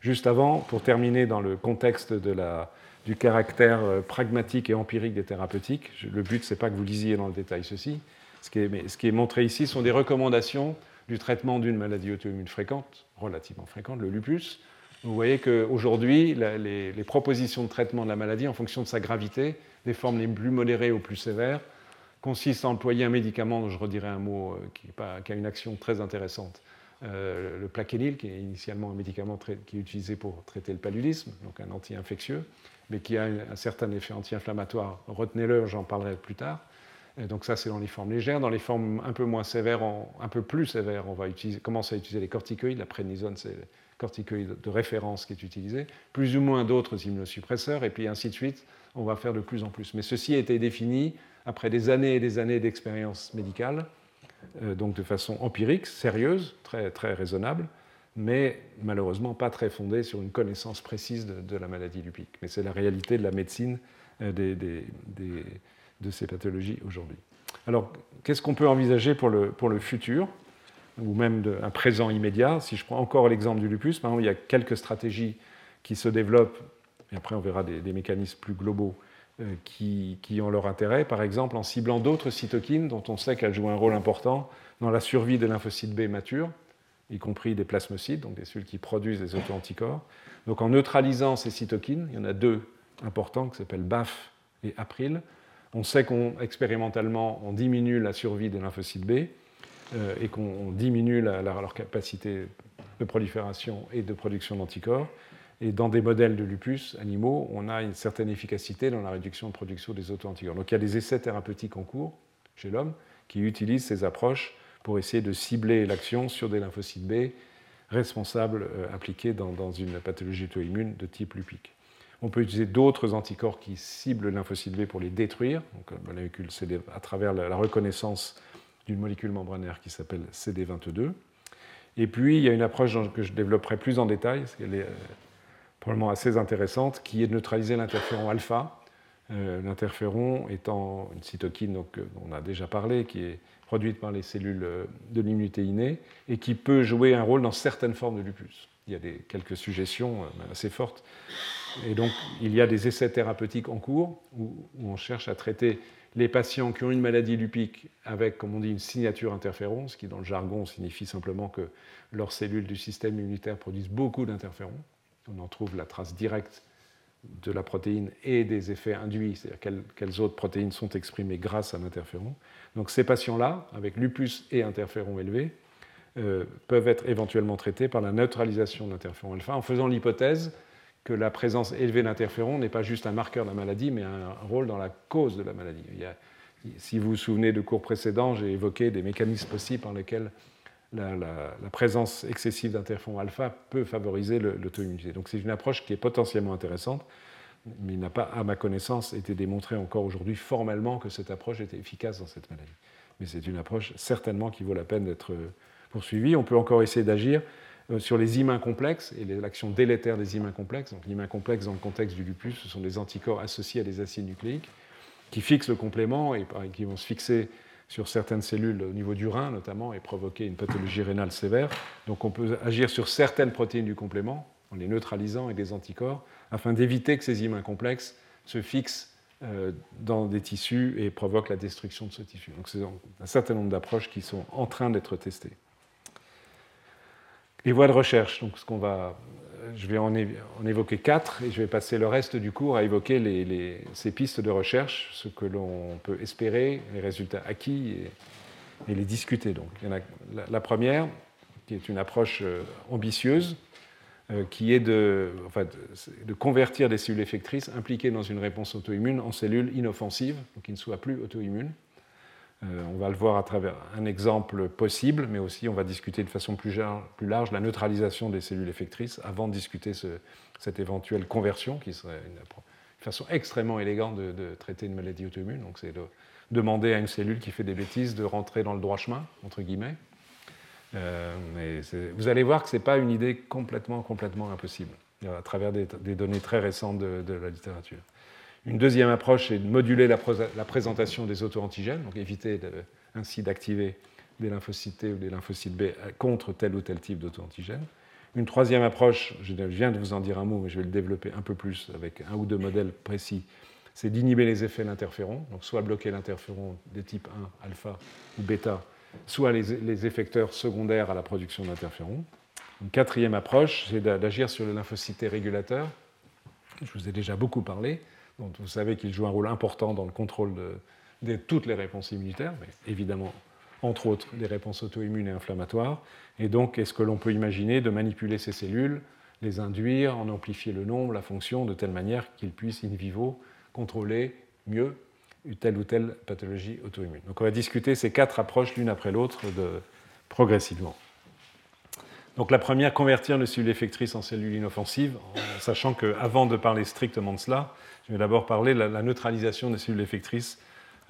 Juste avant, pour terminer dans le contexte du caractère euh, pragmatique et empirique des thérapeutiques, le but, ce n'est pas que vous lisiez dans le détail ceci, ce qui, est, montré ici sont des recommandations du traitement d'une maladie auto-immune fréquente, relativement fréquente, le lupus. Vous voyez qu'aujourd'hui, les, les, propositions de traitement de la maladie, en fonction de sa gravité, des formes les plus modérées aux plus sévères, consistent à employer un médicament je redirai un mot euh, qui, a une action très intéressante. Euh, le plaquenil, qui est initialement un médicament qui est utilisé pour traiter le paludisme, donc un anti-infectieux, mais qui a un certain effet anti-inflammatoire. Retenez-le, j'en parlerai plus tard donc ça, c'est dans les formes légères. Dans les formes un peu moins sévères, un peu plus sévères, on va commencer à utiliser les corticoïdes. La prénisone, c'est corticoïde de référence qui est utilisé. Plus ou moins d'autres immunosuppresseurs, et puis ainsi de suite. On va faire de plus en plus. Mais ceci a été défini après des années et des années d'expérience médicale, euh, donc de façon empirique, sérieuse, très, raisonnable, mais malheureusement pas très fondée sur une connaissance précise de, la maladie du pic. Mais c'est la réalité de la médecine euh, de ces pathologies aujourd'hui. Alors, qu'est-ce qu'on peut envisager pour le, pour le futur, ou même de, un présent immédiat. Si je prends encore l'exemple du lupus, il y a quelques stratégies qui se développent, et après on verra des, mécanismes plus globaux euh, qui, ont leur intérêt, par exemple en ciblant d'autres cytokines dont on sait qu'elles jouent un rôle important dans la survie des lymphocytes B matures, y compris des plasmocytes, donc des cellules qui produisent des auto-anticorps. Donc en neutralisant ces cytokines, il y en a deux importants qui s'appellent BAF et April, on sait qu'expérimentalement, on, diminue la survie des lymphocytes B et qu'on diminue leur capacité de prolifération et de production d'anticorps. Et dans des modèles de lupus animaux, on a une certaine efficacité dans la réduction de production des auto-anticorps. Donc il y a des essais thérapeutiques en cours chez l'homme qui utilisent ces approches pour essayer de cibler l'action sur des lymphocytes B responsables euh, impliqués dans, une pathologie auto-immune de type lupique. On peut utiliser d'autres anticorps qui ciblent le lymphocyte B pour les détruire, donc, euh, à travers la reconnaissance d'une molécule membranaire qui s'appelle CD22. Et puis, il y a une approche que je développerai plus en détail, parce qu'elle est euh, probablement assez intéressante, qui est de neutraliser l'interféron alpha. Euh, l'interféron étant une cytokine donc, dont on a déjà parlé, qui est produite par les cellules de l'immunité innée et qui peut jouer un rôle dans certaines formes de lupus. Il y a des, quelques suggestions assez fortes et donc, il y a des essais thérapeutiques en cours où, on cherche à traiter les patients qui ont une maladie lupique avec, comme on dit, une signature interféron, ce qui dans le jargon signifie simplement que leurs cellules du système immunitaire produisent beaucoup d'interférons. On en trouve la trace directe de la protéine et des effets induits, c'est-à-dire quelles, autres protéines sont exprimées grâce à l'interféron. Donc ces patients-là, avec lupus et interféron élevé, euh, peuvent être éventuellement traités par la neutralisation de l'interféron alpha en faisant l'hypothèse que la présence élevée d'interférons n'est pas juste un marqueur de la maladie, mais un rôle dans la cause de la maladie. si vous vous souvenez de cours précédents, j'ai évoqué des mécanismes possibles par lesquels la, présence excessive d'interférons alpha peut favoriser l'auto-immunité. Donc c'est une approche qui est potentiellement intéressante, mais il n'a pas, à ma connaissance, été démontré encore aujourd'hui formellement que cette approche était efficace dans cette maladie. Mais c'est une approche certainement qui vaut la peine d'être poursuivie. On peut encore essayer d'agir sur les immuns complexes et l'action délétère des immuns complexes. Donc, l'immun complexe, dans le contexte du lupus, ce sont des anticorps associés à des acides nucléiques qui fixent le complément et qui vont se fixer sur certaines cellules au niveau du rein notamment et provoquer une pathologie rénale sévère. Donc on peut agir sur certaines protéines du complément en les neutralisant avec des anticorps afin d'éviter que ces immuns complexes se fixent euh, dans des tissus et provoquent la destruction de ce tissu. Donc c'est un certain nombre d'approches qui sont en train d'être testées. Les voies de recherche, donc ce qu'on va je vais en, évoquer quatre et je vais passer le reste du cours à évoquer ces pistes de recherche, ce que l'on peut espérer, les résultats acquis et, les discuter. Donc, il y en a la, première, qui est une approche euh, ambitieuse, euh, qui est de, de, convertir des cellules effectrices impliquées dans une réponse auto-immune en cellules inoffensives, donc qui ne soient plus auto-immunes. Euh, on va le voir à travers un exemple possible, mais aussi on va discuter de façon plus, large, la neutralisation des cellules effectrices avant de discuter cette éventuelle conversion, qui serait une, façon extrêmement élégante de, traiter une maladie auto-immune. Donc c'est de demander à une cellule qui fait des bêtises de rentrer dans le droit chemin, entre guillemets. Euh, vous allez voir que ce n'est pas une idée complètement impossible, à travers des, données très récentes de la littérature. Une deuxième approche est de moduler la, présentation des auto-antigènes, donc éviter ainsi d'activer des lymphocytes T ou des lymphocytes B contre tel ou tel type d'auto-antigène. Une troisième approche, je viens de vous en dire un mot, mais je vais le développer un peu plus avec un ou deux modèles précis, c'est d'inhiber les effets de l'interféron, donc soit bloquer l'interféron des types 1, alpha ou bêta, soit les, les effecteurs secondaires à la production d'interféron. Une quatrième approche, c'est d'agir sur le lymphocyte régulateur. Je vous ai déjà beaucoup parlé dont vous savez qu'il joue un rôle important dans le contrôle de, toutes les réponses immunitaires, mais évidemment, entre autres, des réponses auto-immunes et inflammatoires. Et donc, est-ce que l'on peut imaginer de manipuler ces cellules, les induire, en amplifier le nombre, la fonction, de telle manière qu'ils puissent in vivo contrôler mieux telle ou telle pathologie auto-immune? Donc on va discuter ces quatre approches l'une après l'autre progressivement. Donc la première, convertir les cellules effectrices en cellules inoffensives, en sachant qu'avant de parler strictement de cela, je vais d'abord parler de la, neutralisation des cellules effectrices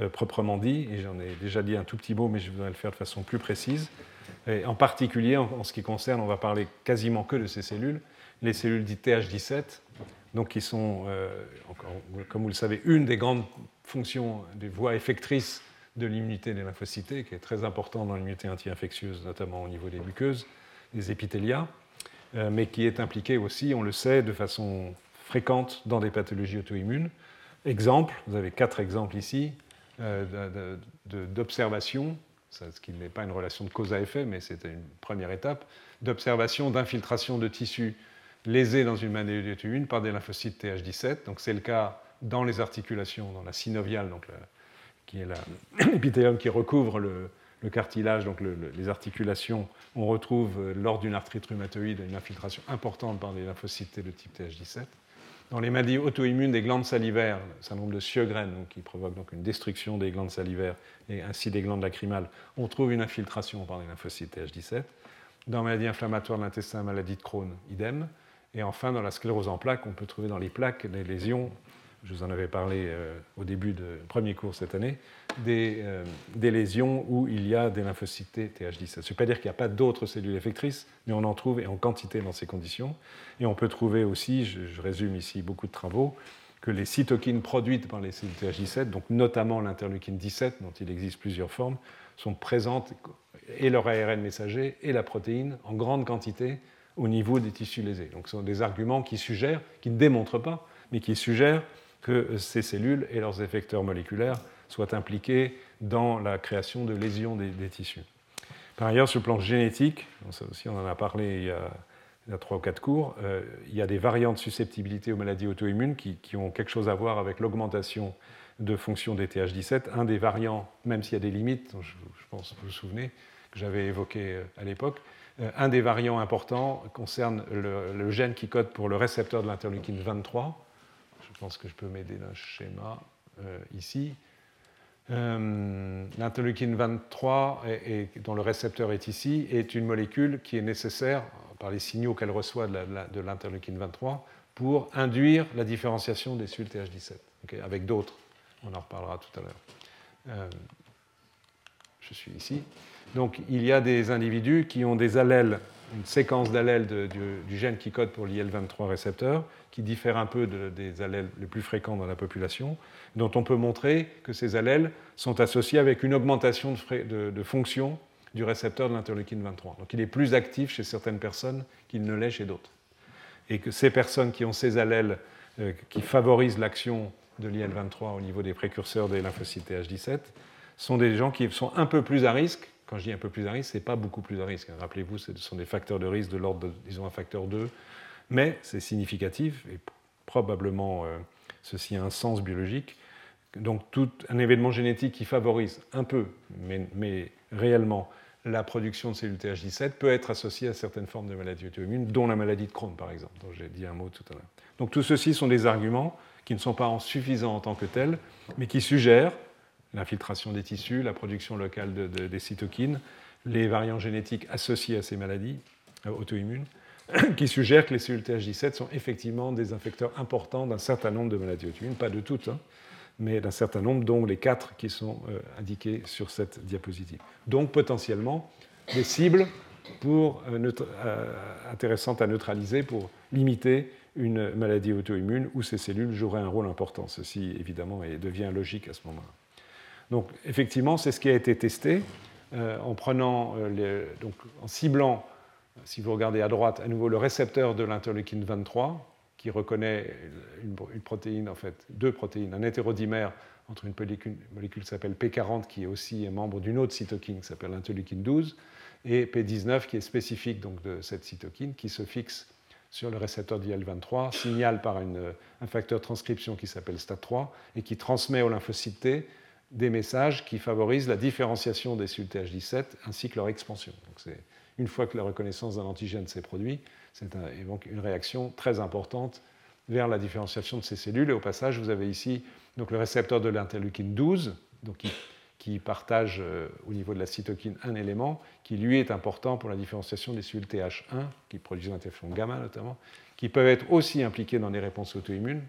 euh, proprement dit, et j'en ai déjà dit un tout petit mot, mais je voudrais le faire de façon plus précise. Et en particulier, en, ce qui concerne, on va parler quasiment que de ces cellules, les cellules dites TH17, donc qui sont, euh, comme vous le savez, une des grandes fonctions des voies effectrices de l'immunité des lymphocytes, qui est très importante dans l'immunité anti-infectieuse, notamment au niveau des muqueuses, des épithélias, euh, mais qui est impliquée aussi, on le sait, de façon fréquentes dans des pathologies auto-immunes. Exemple, vous avez quatre exemples ici euh, d'observation, ce qui n'est pas une relation de cause à effet, mais c'est une première étape, d'observation d'infiltration de tissus lésés dans une maladie auto-immune par des lymphocytes TH17. Donc c'est le cas dans les articulations, dans la synoviale, donc qui est l'épithélium qui recouvre le, cartilage, donc les articulations. On retrouve euh, lors d'une arthrite rhumatoïde une infiltration importante par des lymphocytes de type TH17. Dans les maladies auto-immunes des glandes salivaires, le syndrome de Sjögren, qui provoque donc une destruction des glandes salivaires et ainsi des glandes lacrymales, on trouve une infiltration par les lymphocytes TH17. Dans la maladie inflammatoire de l'intestin, maladie de Crohn, idem. Et enfin, dans la sclérose en plaques, on peut trouver dans les plaques des lésions je vous en avais parlé euh, au début du premier cours cette année, euh, des, lésions où il y a des lymphocytes TH17. Ça ne veut pas dire qu'il n'y a pas d'autres cellules effectrices, mais on en trouve et en quantité dans ces conditions. Et on peut trouver aussi, je, résume ici beaucoup de travaux, que les cytokines produites par les cellules TH17, donc notamment l'interleukine 17, dont il existe plusieurs formes, sont présentes, et leur ARN messager, et la protéine, en grande quantité au niveau des tissus lésés. Donc ce sont des arguments qui suggèrent, qui ne démontrent pas, mais qui suggèrent que ces cellules et leurs effecteurs moléculaires soient impliqués dans la création de lésions des, tissus. Par ailleurs, sur le plan génétique, aussi on en a parlé il y a, trois ou quatre cours, euh, il y a des variantes de susceptibilité aux maladies auto-immunes qui, ont quelque chose à voir avec l'augmentation de fonction des TH17. Un des variants, même s'il y a des limites, je, pense que vous vous souvenez, que j'avais évoqué euh, à l'époque, euh, un des variants importants concerne le, gène qui code pour le récepteur de l'interleukine 23, je pense que je peux m'aider d'un schéma euh, ici. Euh, L'interleukine 23, dont le récepteur est ici, est une molécule qui est nécessaire, par les signaux qu'elle reçoit de l'interleukine 23, pour induire la différenciation des cellules TH17, avec d'autres. On en reparlera tout à l'heure. Euh, je suis ici. Donc il y a des individus qui ont des allèles, une séquence d'allèles du, gène qui code pour l'IL23 récepteur, qui diffère un peu des allèles les plus fréquents dans la population, dont on peut montrer que ces allèles sont associés avec une augmentation de, fonction du récepteur de l'interleukine 23. Donc il est plus actif chez certaines personnes qu'il ne l'est chez d'autres. Et que ces personnes qui ont ces allèles euh, qui favorisent l'action de l'IL23 au niveau des précurseurs des lymphocytes TH17 sont des gens qui sont un peu plus à risque. Quand je dis un peu plus à risque, ce n'est pas beaucoup plus à risque. Rappelez-vous, ce sont des facteurs de risque de l'ordre de, disons, un facteur 2, mais c'est significatif et probablement euh, ceci a un sens biologique. Donc tout un événement génétique qui favorise un peu, mais, réellement, la production de cellules TH17 peut être associée à certaines formes de maladies auto-immunes, dont la maladie de Crohn, par exemple, dont j'ai dit un mot tout à l'heure. Donc tout ceci sont des arguments qui ne sont pas suffisants en tant que tels, mais qui suggèrent l'infiltration des tissus, la production locale des cytokines, les variants génétiques associés à ces maladies euh, auto-immunes, qui suggèrent que les cellules TH17 sont effectivement des infecteurs importants d'un certain nombre de maladies auto-immunes, pas de toutes, hein, mais d'un certain nombre, dont les quatre qui sont euh, indiqués sur cette diapositive. Donc potentiellement des cibles pour, euh, intéressantes à neutraliser pour limiter une maladie auto-immune où ces cellules joueraient un rôle important. Ceci, évidemment, devient logique à ce moment-là. Donc, effectivement, c'est ce qui a été testé euh, en prenant, euh, donc, en ciblant, si vous regardez à droite, à nouveau le récepteur de l'interleukine 23, qui reconnaît une, protéine, en fait, deux protéines, un hétérodimère entre une molécule, qui s'appelle P40, qui est aussi membre d'une autre cytokine qui s'appelle l'interleukine 12, et P19, qui est spécifique donc, de cette cytokine, qui se fixe sur le récepteur d'IL-23, signale par un facteur transcription qui s'appelle STAT3 et qui transmet au lymphocyte T des messages qui favorisent la différenciation des cellules TH17 ainsi que leur expansion. Donc une fois que la reconnaissance d'un antigène s'est produite, c'est une réaction très importante vers la différenciation de ces cellules. Et au passage, vous avez ici donc, le récepteur de l'interleukine 12, donc qui qui partage euh, au niveau de la cytokine un élément qui, lui, est important pour la différenciation des cellules TH1, qui produisent l'interféron gamma notamment, qui peuvent être aussi impliquées dans les réponses auto-immunes,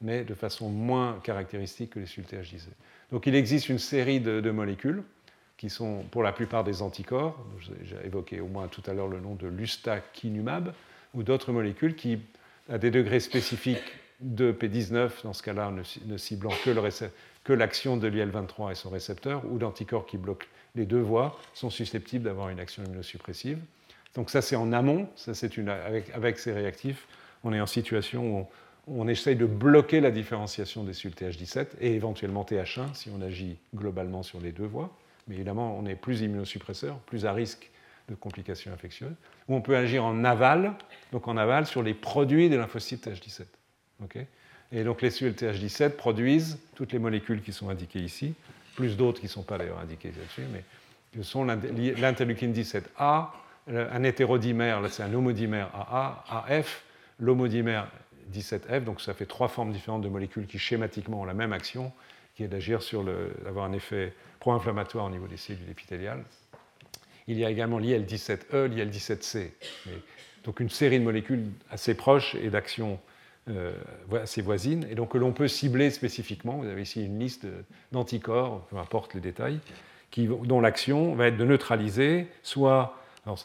mais de façon moins caractéristique que les TH17. Donc il existe une série de, molécules qui sont pour la plupart des anticorps, j'ai évoqué au moins tout à l'heure le nom de l'ustakinumab, ou d'autres molécules qui, à des degrés spécifiques de P19, dans ce cas-là ne, ciblant que l'action de l'IL-23 et son récepteur, ou d'anticorps qui bloquent les deux voies, sont susceptibles d'avoir une action immunosuppressive. Donc ça, c'est en amont, ça, une, avec, ces réactifs, on est en situation où on, essaye de bloquer la différenciation des cellules TH17 et éventuellement TH1 si on agit globalement sur les deux voies. Mais évidemment, on est plus immunosuppresseur, plus à risque de complications infectieuses. Ou on peut agir en aval, donc en aval sur les produits des lymphocytes TH17. Okay et donc les cellules TH17 produisent toutes les molécules qui sont indiquées ici, plus d'autres qui ne sont pas d'ailleurs indiquées là-dessus, mais ce sont l'interleukine 17A, un hétérodimère, là c'est un homodimère AA, AF, l'homodimère 17F, donc ça fait trois formes différentes de molécules qui schématiquement ont la même action, qui est d'agir sur le, d'avoir un effet pro-inflammatoire au niveau des cellules épithéliales. Il y a également l'IL-17E, l'IL-17C, donc une série de molécules assez proches et d'actions euh, ces voisines, et donc que l'on peut cibler spécifiquement. Vous avez ici une liste d'anticorps, peu importe les détails, dont l'action va être de neutraliser soit, vous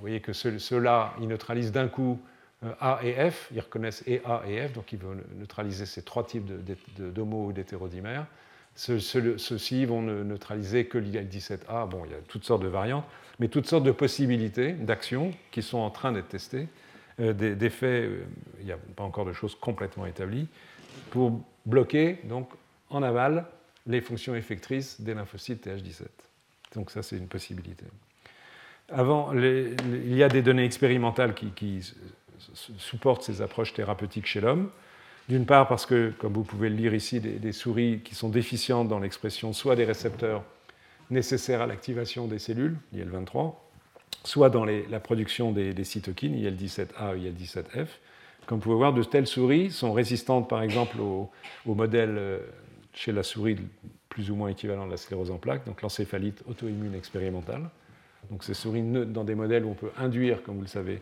voyez que ceux-là, ils neutralisent d'un coup A et F, ils reconnaissent et A et F, donc ils vont neutraliser ces trois types d'homo ou d'hétérodimères. Ceux-ci vont ne neutraliser que l'IL-17A. Bon, il y a toutes sortes de variantes, mais toutes sortes de possibilités d'action qui sont en train d'être testées euh, d'effets, euh, il n'y a pas encore de choses complètement établies, pour bloquer donc en aval les fonctions effectrices des lymphocytes TH17. Donc ça, c'est une possibilité. Avant, il y a des données expérimentales qui, supportent ces approches thérapeutiques chez l'homme. D'une part parce que, comme vous pouvez le lire ici, des, souris qui sont déficientes dans l'expression soit des récepteurs nécessaires à l'activation des cellules, IL-23, soit dans la production des, cytokines, IL-17A ou IL-17F. Comme vous pouvez voir, de telles souris sont résistantes, par exemple, au, modèle euh, chez la souris plus ou moins équivalent de la sclérose en plaques, donc l'encéphalite auto-immune expérimentale. Donc ces souris dans des modèles où on peut induire, comme vous le savez,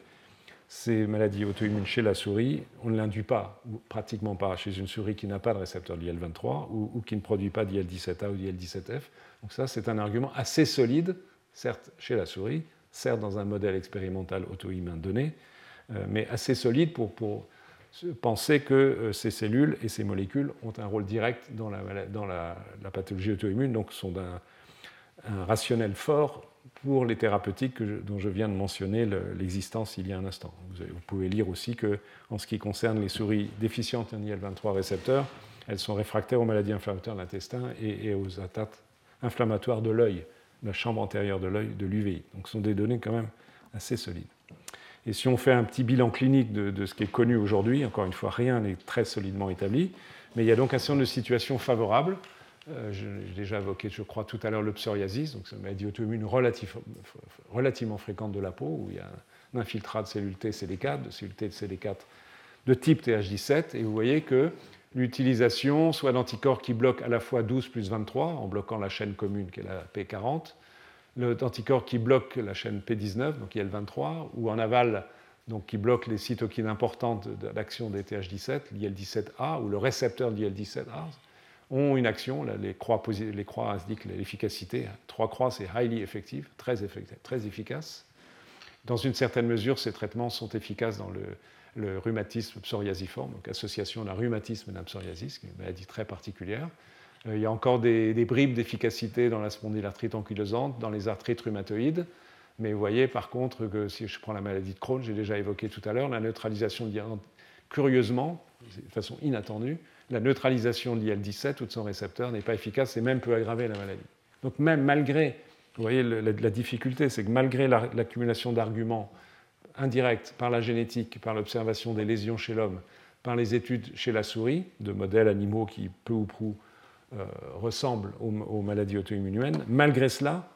ces maladies auto-immunes chez la souris, on ne l'induit pas, ou pratiquement pas, chez une souris qui n'a pas de récepteur d'IL-23 ou, ou, qui ne produit pas d'IL-17A ou d'IL-17F. Donc ça, c'est un argument assez solide, certes chez la souris, certes dans un modèle expérimental auto-immun donné, euh, mais assez solide pour, penser que euh, ces cellules et ces molécules ont un rôle direct dans la, dans la, pathologie auto-immune, donc sont d'un un rationnel fort pour les thérapeutiques dont je viens de mentionner l'existence il y a un instant. Vous, pouvez lire aussi que, en ce qui concerne les souris déficientes en IL-23 récepteurs, elles sont réfractaires aux maladies inflammatoires de l'intestin et, aux attaques inflammatoires de l'œil, la chambre antérieure de l'œil, de l'UVI. Donc ce sont des données quand même assez solides. Et si on fait un petit bilan clinique de, de ce qui est connu aujourd'hui, encore une fois, rien n'est très solidement établi, mais il y a donc un certain nombre de situations favorables euh, j'ai déjà évoqué, je crois, tout à l'heure le psoriasis, donc c'est une maladie auto-immune relativement fréquente de la peau, où il y a un infiltrat de cellules T, CD4, de cellules T, de CD4 de type TH17, et vous voyez que l'utilisation soit d'anticorps qui bloquent à la fois 12 plus 23, en bloquant la chaîne commune qui est la P40, l'anticorps qui bloque la chaîne P19, donc IL-23, ou en aval, donc qui bloque les cytokines importantes d'action des TH17, l'IL-17A, ou le récepteur de l'IL-17A, ont une action. les, croix, les croix indiquent l'efficacité. Trois croix, c'est highly effective, très, efficace. Dans une certaine mesure, ces traitements sont efficaces dans le, rhumatisme psoriasiforme, donc association d'un rhumatisme et d'un psoriasis, une maladie très particulière. Euh, il y a encore des, bribes d'efficacité dans la spondylarthrite ankylosante, dans les arthrites rhumatoïdes. Mais vous voyez par contre que si je prends la maladie de Crohn, j'ai déjà évoqué tout à l'heure, la neutralisation de curieusement, de façon inattendue, la neutralisation de l'IL-17 ou de son récepteur n'est pas efficace et même peut aggraver la maladie. Donc même malgré, vous voyez la, difficulté, c'est que malgré l'accumulation d'arguments indirects par la génétique, par l'observation des lésions chez l'homme, par les études chez la souris, de modèles animaux qui peu ou prou euh, ressemblent aux, maladies auto-immunes malgré cela,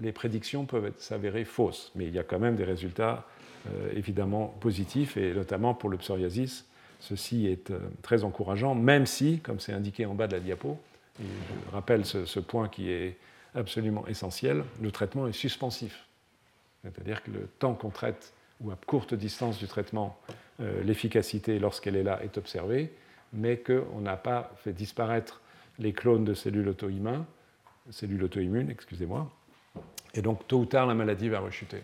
les prédictions peuvent s'avérer fausses. Mais il y a quand même des résultats euh, évidemment positifs, et notamment pour le psoriasis, Ceci est euh, très encourageant, même si, comme c'est indiqué en bas de la diapo, je rappelle ce, point qui est absolument essentiel, le traitement est suspensif. C'est-à-dire que le temps qu'on traite, ou à courte distance du traitement, euh, l'efficacité, lorsqu'elle est là, est observée, mais qu'on n'a pas fait disparaître les clones de cellules auto-immunes, cellules auto-immunes, excusez-moi, et donc tôt ou tard la maladie va rechuter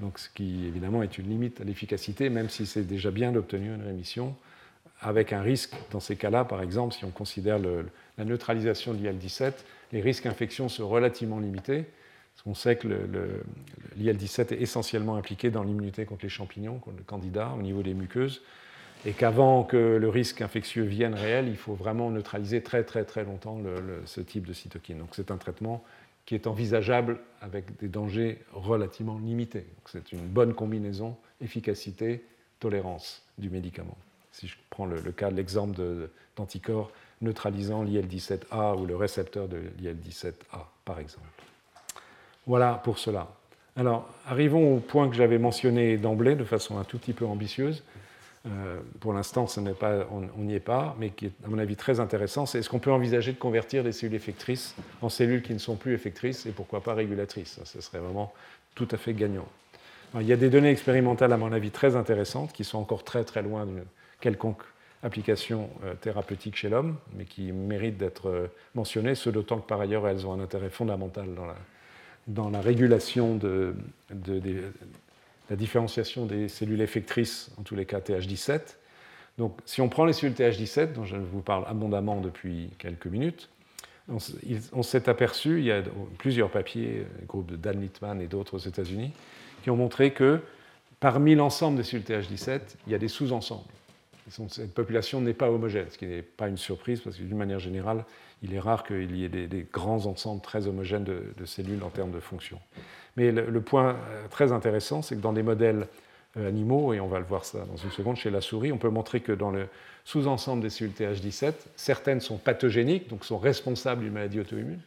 donc ce qui évidemment est une limite à l'efficacité, même si c'est déjà bien d'obtenir une rémission, avec un risque, dans ces cas-là, par exemple, si on considère la neutralisation de l'IL-17, les risques d'infection sont relativement limités, parce qu'on sait que l'IL-17 est essentiellement impliqué dans l'immunité contre les champignons, contre le candidat, au niveau des muqueuses, et qu'avant que le risque infectieux vienne réel, il faut vraiment neutraliser très très très longtemps ce type de cytokine. Donc c'est un traitement qui est envisageable avec des dangers relativement limités. C'est une bonne combinaison efficacité-tolérance du médicament. Si je prends le, cas l'exemple d'anticorps neutralisant l'IL-17A ou le récepteur de l'IL-17A, par exemple. Voilà pour cela. Alors, arrivons au point que j'avais mentionné d'emblée de façon un tout petit peu ambitieuse. Euh, pour l'instant, on n'y est pas, mais qui est, à mon avis, très intéressant, c'est est-ce qu'on peut envisager de convertir des cellules effectrices en cellules qui ne sont plus effectrices et pourquoi pas régulatrices? Ce serait vraiment tout à fait gagnant. il y a des données expérimentales, à mon avis, très intéressantes, qui sont encore très très loin d'une quelconque application euh, thérapeutique chez l'homme, mais qui méritent d'être euh, mentionnées, ce d'autant que par ailleurs elles ont un intérêt fondamental dans la, dans la régulation de, de, la différenciation des cellules effectrices, en tous les cas TH17. Donc, si on prend les cellules TH17, dont je vous parle abondamment depuis quelques minutes, on, s'est aperçu, il y a plusieurs papiers, le groupe de Dan Littman et d'autres aux États-Unis, qui ont montré que parmi l'ensemble des cellules TH17, il y a des sous-ensembles. Cette population n'est pas homogène, ce qui n'est pas une surprise, parce que d'une manière générale, il est rare qu'il y ait des, grands ensembles très homogènes de, cellules en termes de fonction. Mais le, point euh, très intéressant, c'est que dans des modèles euh, animaux, et on va le voir ça dans une seconde chez la souris, on peut montrer que dans le sous-ensemble des cellules TH17, certaines sont pathogéniques, donc sont responsables d'une maladie auto-immune,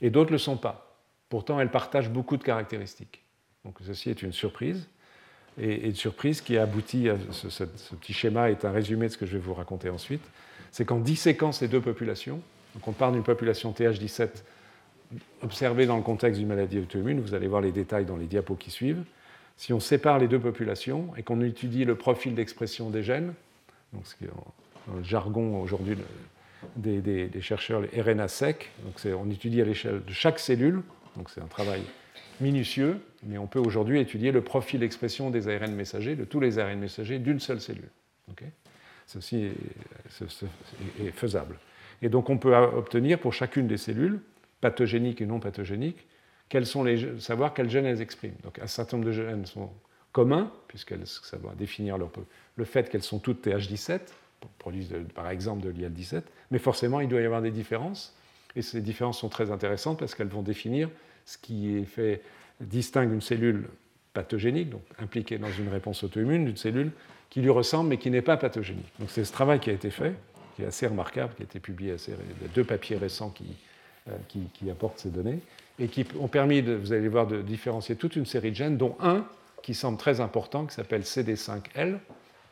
et d'autres ne le sont pas. Pourtant, elles partagent beaucoup de caractéristiques. Donc ceci est une surprise, et, une surprise qui a abouti à ce, petit schéma est un résumé de ce que je vais vous raconter ensuite, c'est qu'en disséquant ces deux populations, donc on part d'une population TH17 observé dans le contexte d'une maladie auto-immune, vous allez voir les détails dans les diapos qui suivent, si on sépare les deux populations et qu'on étudie le profil d'expression des gènes, donc ce qui est dans le jargon aujourd'hui des, chercheurs, les RNA-seq, on étudie à l'échelle de chaque cellule, donc c'est un travail minutieux, mais on peut aujourd'hui étudier le profil d'expression des ARN messagers, de tous les ARN messagers d'une seule cellule. Ceci est, faisable. Et donc on peut obtenir pour chacune des cellules, pathogéniques et non pathogéniques, quels sont les, savoir quels gènes elles expriment. Donc un certain nombre de gènes sont communs, puisqu'elles ça va définir le fait qu'elles sont toutes TH17, produisent par exemple de l'IL17, mais forcément il doit y avoir des différences, et ces différences sont très intéressantes parce qu'elles vont définir ce qui est fait distingue une cellule pathogénique, donc impliquée dans une réponse auto-immune, d'une cellule qui lui ressemble mais qui n'est pas pathogénique. Donc c'est ce travail qui a été fait, qui est assez remarquable, qui a été publié assez, il y a deux papiers récents qui, euh, qui, apportent ces données et qui ont permis, de, vous allez voir, de différencier toute une série de gènes, dont un qui semble très important, qui s'appelle CD5L.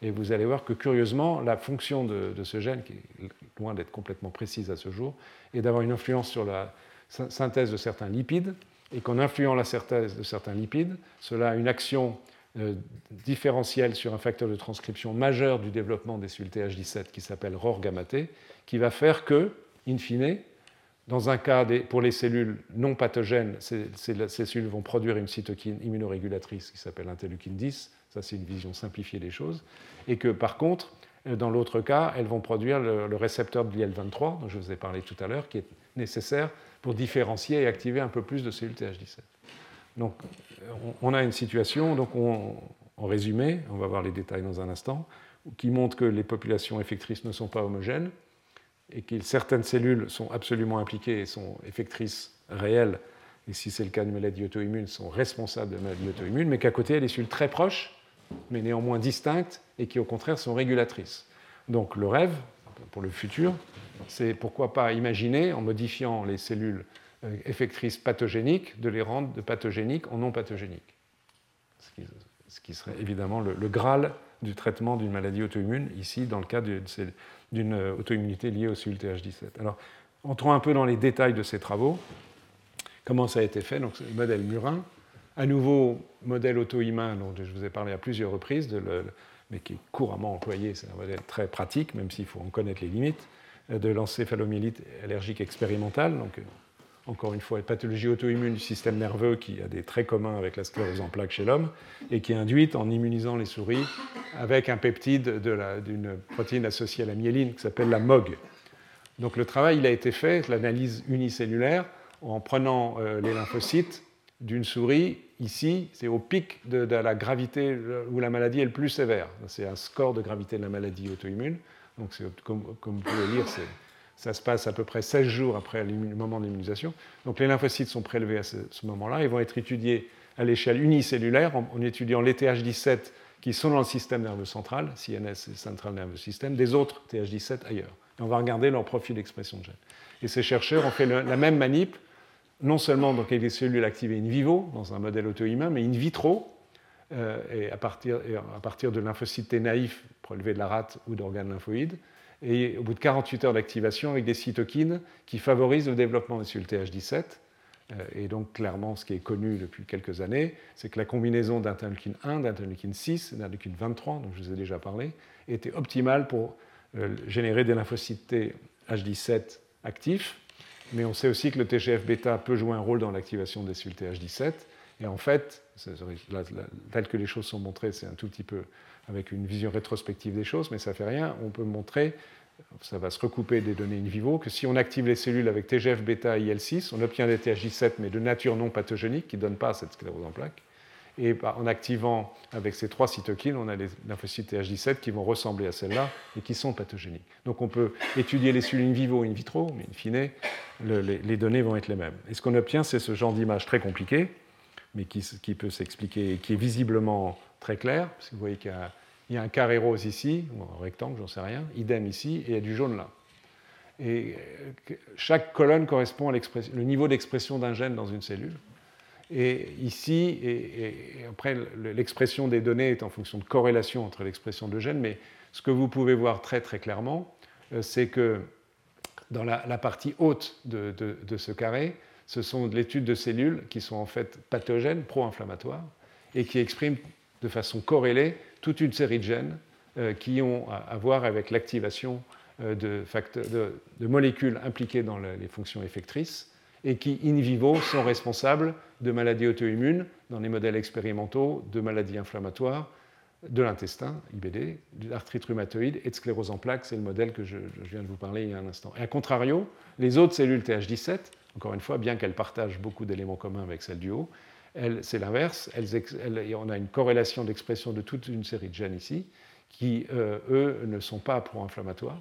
Et vous allez voir que curieusement, la fonction de, de ce gène, qui est loin d'être complètement précise à ce jour, est d'avoir une influence sur la synthèse de certains lipides, et qu'en influant la synthèse de certains lipides, cela a une action euh, différentielle sur un facteur de transcription majeur du développement des cellules TH17 qui s'appelle ROR gamma T, qui va faire que, in fine, dans un cas pour les cellules non pathogènes, ces, cellules vont produire une cytokine immunorégulatrice qui s'appelle interleukine 10, ça c'est une vision simplifiée des choses, et que par contre, euh, dans l'autre cas, elles vont produire le récepteur de l'IL-23, dont je vous ai parlé tout à l'heure, qui est nécessaire pour différencier et activer un peu plus de cellules TH17. Donc on a une situation, donc en résumé, on va voir les détails dans un instant, qui montre que les populations effectrices ne sont pas homogènes et que certaines cellules sont absolument impliquées et sont effectrices réelles, et si c'est le cas de maladies auto-immunes, sont responsables de maladies auto-immunes, mais qu'à côté, il y a des cellules très proches, mais néanmoins distinctes, et qui au contraire sont régulatrices. Donc le rêve, pour le futur, c'est pourquoi pas imaginer, en modifiant les cellules euh, effectrices pathogéniques, de les rendre de pathogéniques en non pathogéniques. Ce qui, serait évidemment le, Graal du traitement d'une maladie auto-immune, ici dans le cas d'une auto-immunité liée au cellules TH17. Alors, entrons un peu dans les détails de ces travaux. Comment ça a été fait? Donc, le modèle murin. À nouveau, modèle auto-immun dont je vous ai parlé à plusieurs reprises, mais qui est couramment employé. C'est un modèle très pratique, même s'il faut en connaître les limites, euh, de l'encéphalomyélite allergique expérimentale. Donc, encore une fois, une pathologie auto-immune du système nerveux qui a des traits communs avec la sclérose en plaques chez l'homme et qui est induite en immunisant les souris avec un peptide d'une protéine associée à la myéline qui s'appelle la MOG. Donc le travail il a été fait, l'analyse unicellulaire, en prenant euh, les lymphocytes d'une souris. Ici, c'est au pic de, la gravité où la maladie est le plus sévère. C'est un score de gravité de la maladie auto-immune. Donc, comme, comme, vous pouvez lire, c'est ça se passe à peu près 16 jours après le moment de l'immunisation. Donc les lymphocytes sont prélevés à ce, moment-là et vont être étudiés à l'échelle unicellulaire en, étudiant les TH17 qui sont dans le système nerveux central, CNS et Central Nervous System, des autres TH17 ailleurs. Et on va regarder leur profil d'expression de gènes. Et ces chercheurs ont fait la même manip, non seulement dans les cellules activées in vivo, dans un modèle auto-immun, mais in vitro, euh, et, à partir, à partir, de lymphocytes T naïfs prélevés de la rate ou d'organes lymphoïdes, et au bout de 48 heures d'activation avec des cytokines qui favorisent le développement des cellules TH17. Euh, et donc, clairement, ce qui est connu depuis quelques années, c'est que la combinaison d'interleukine 1, d'interleukine 6 et d'interleukine 23, dont je vous ai déjà parlé, était optimale pour euh, générer des lymphocytes TH17 actifs. Mais on sait aussi que le TGF-bêta peut jouer un rôle dans l'activation des cellules TH17. Et en fait, tel que les choses sont montrées, c'est un tout petit peu avec une vision rétrospective des choses, mais ça ne fait rien. On peut montrer, ça va se recouper des données in vivo, que si on active les cellules avec TGF-bêta et IL6, on obtient des THJ7, mais de nature non pathogénique, qui ne donnent pas cette sclérose en plaques. Et en activant avec ces trois cytokines, on a les lymphocytes THJ7 qui vont ressembler à celles-là et qui sont pathogéniques. Donc on peut étudier les cellules in vivo et in vitro, mais in fine, les, données vont être les mêmes. Et ce qu'on obtient, c'est ce genre d'image très compliqué, mais qui, peut s'expliquer, qui est visiblement très clair, parce que vous voyez qu'il y, a un carré rose ici, ou un rectangle, j'en sais rien, idem ici, et il y a du jaune là. Et euh, chaque colonne correspond à le niveau d'expression d'un gène dans une cellule. Et ici, et, après, l'expression des données est en fonction de corrélation entre l'expression de gènes, mais ce que vous pouvez voir très très clairement, euh, c'est que dans la, partie haute de, ce carré, ce sont de l'étude de cellules qui sont en fait pathogènes, pro-inflammatoires, et qui exprime de façon corrélée toute une série de gènes qui ont à voir avec l'activation de, de, molécules impliquées dans les fonctions effectrices et qui, in vivo, sont responsables de maladies auto-immunes dans les modèles expérimentaux de maladies inflammatoires de l'intestin, IBD, de l'arthrite rhumatoïde et de sclérose en plaques, c'est le modèle que je, viens de vous parler il y a un instant. Et à contrario, les autres cellules TH17, encore une fois, bien qu'elles partagent beaucoup d'éléments communs avec celles du haut, c'est l'inverse. on a une corrélation d'expression de toute une série de gènes ici, qui, euh, eux, ne sont pas pro-inflammatoires,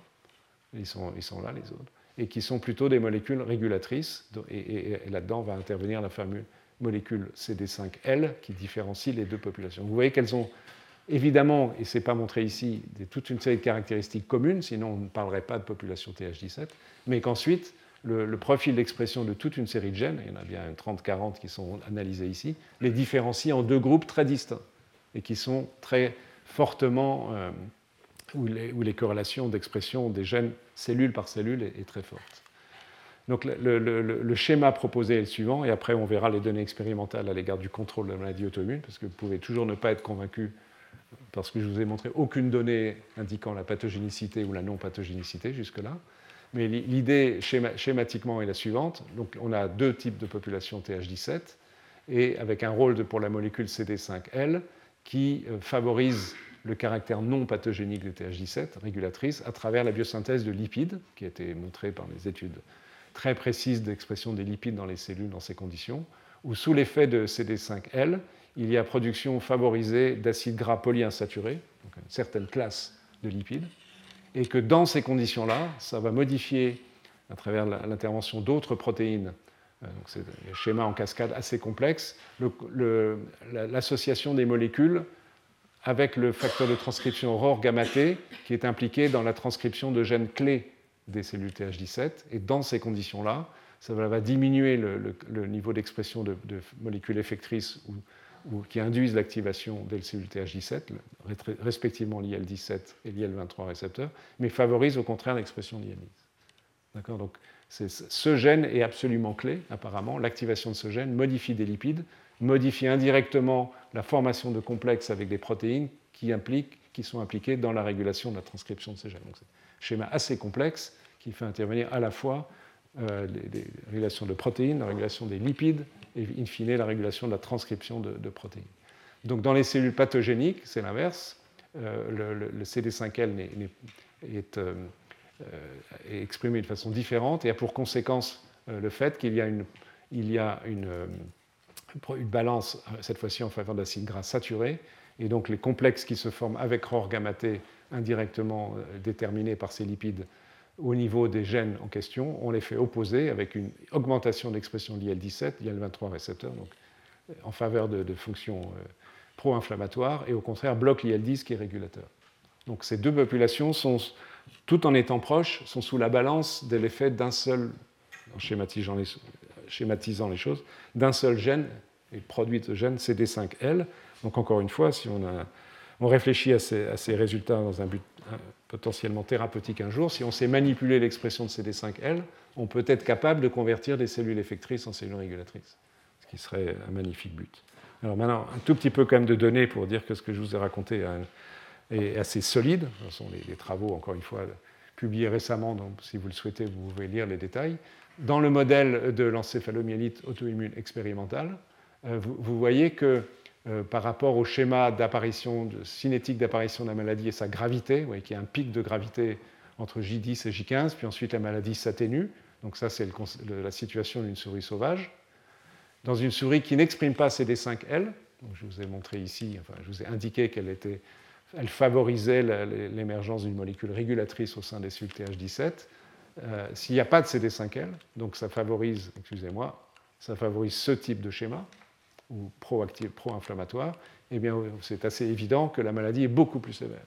ils sont, là, les autres, et qui sont plutôt des molécules régulatrices, et, là-dedans va intervenir la fameuse molécule CD5L qui différencie les deux populations. Vous voyez qu'elles ont Évidemment, et ce n'est pas montré ici, toute une série de caractéristiques communes, sinon on ne parlerait pas de population TH17, mais qu'ensuite, le, profil d'expression de toute une série de gènes, il y en a bien 30-40 qui sont analysés ici, les différencie en deux groupes très distincts et qui sont très fortement, euh, où, les, corrélations d'expression des gènes cellule par cellule est, très forte. Donc le, schéma proposé est le suivant, et après on verra les données expérimentales à l'égard du contrôle de la maladie auto-immune, parce que vous pouvez toujours ne pas être convaincu parce que je vous ai montré aucune donnée indiquant la pathogénicité ou la non-pathogénicité jusque-là. Mais l'idée schématiquement est la suivante. Donc, on a deux types de populations TH17 et avec un rôle pour la molécule CD5L qui euh, favorise le caractère non pathogénique des TH17 régulatrices à travers la biosynthèse de lipides, qui a été montrée par des études très précises d'expression des lipides dans les cellules dans ces conditions, où sous l'effet de CD5L, il y a production favorisée d'acides gras polyinsaturés, donc une certaine classe de lipides, et que dans ces conditions-là, ça va modifier, à travers l'intervention d'autres protéines, euh, c'est un schéma en cascade assez complexe, l'association des molécules avec le facteur de transcription ROR gamma T qui est impliqué dans la transcription de gènes clés des cellules TH17. Et dans ces conditions-là, ça va diminuer le, niveau d'expression de, molécules effectrices ou qui induisent l'activation des cellules TH17, respectivement l'IL-17 et l'IL-23 récepteurs, mais favorisent au contraire l'expression d'IL-10. D'accord? Donc, ce gène est absolument clé, apparemment. L'activation de ce gène modifie des lipides, modifie indirectement la formation de complexes avec des protéines qui, impliquent, qui sont impliquées dans la régulation de la transcription de ces gènes. Schéma assez complexe qui fait intervenir à la fois euh, les, régulations de protéines, la régulation des lipides et in fine la régulation de la transcription de, protéines. Donc dans les cellules pathogéniques, c'est l'inverse. Euh, le, CD5L euh, est, exprimé de façon différente et a pour conséquence le fait qu'il y a une, balance, cette fois-ci en faveur d'acides gras saturés, et donc les complexes qui se forment avec ROR gamma T indirectement déterminés par ces lipides au niveau des gènes en question, on les fait opposer avec une augmentation d'expression d'IL-17, IL-23 récepteurs, donc en faveur de, fonctions euh, pro-inflammatoires, et au contraire bloquent l'IL-10 qui est régulateur. Donc ces deux populations, sont, tout en étant proches, sont sous la balance de l'effet d'un seul, en schématisant les, schématisant les choses, d'un seul gène, et produit de gène CD5L. Donc encore une fois, si on, a, on réfléchit à ces, résultats dans un but potentiellement thérapeutique un jour, si on sait manipuler l'expression de CD5L, on peut être capable de convertir des cellules effectrices en cellules régulatrices, ce qui serait un magnifique but. Alors maintenant, un tout petit peu quand même de données pour dire que ce que je vous ai raconté est assez solide. Ce sont les, travaux, encore une fois, publiés récemment, donc si vous le souhaitez, vous pouvez lire les détails. Dans le modèle de l'encéphalomyélite auto-immune expérimentale, euh, vous voyez que euh, par rapport au schéma d'apparition, cinétique d'apparition de la maladie et sa gravité, vous voyez qu'il y a un pic de gravité entre J10 et J15, puis ensuite la maladie s'atténue. Donc ça, c'est la situation d'une souris sauvage. Dans une souris qui n'exprime pas CD5L, je vous ai montré ici, enfin, je vous ai indiqué qu'elle était, elle favorisait l'émergence d'une molécule régulatrice au sein des cellules TH17. Euh, s'il n'y a pas de CD5L, donc ça favorise, excusez-moi, ça favorise ce type de schéma ou pro-active, pro-inflammatoire, eh bien, c'est assez évident que la maladie est beaucoup plus sévère.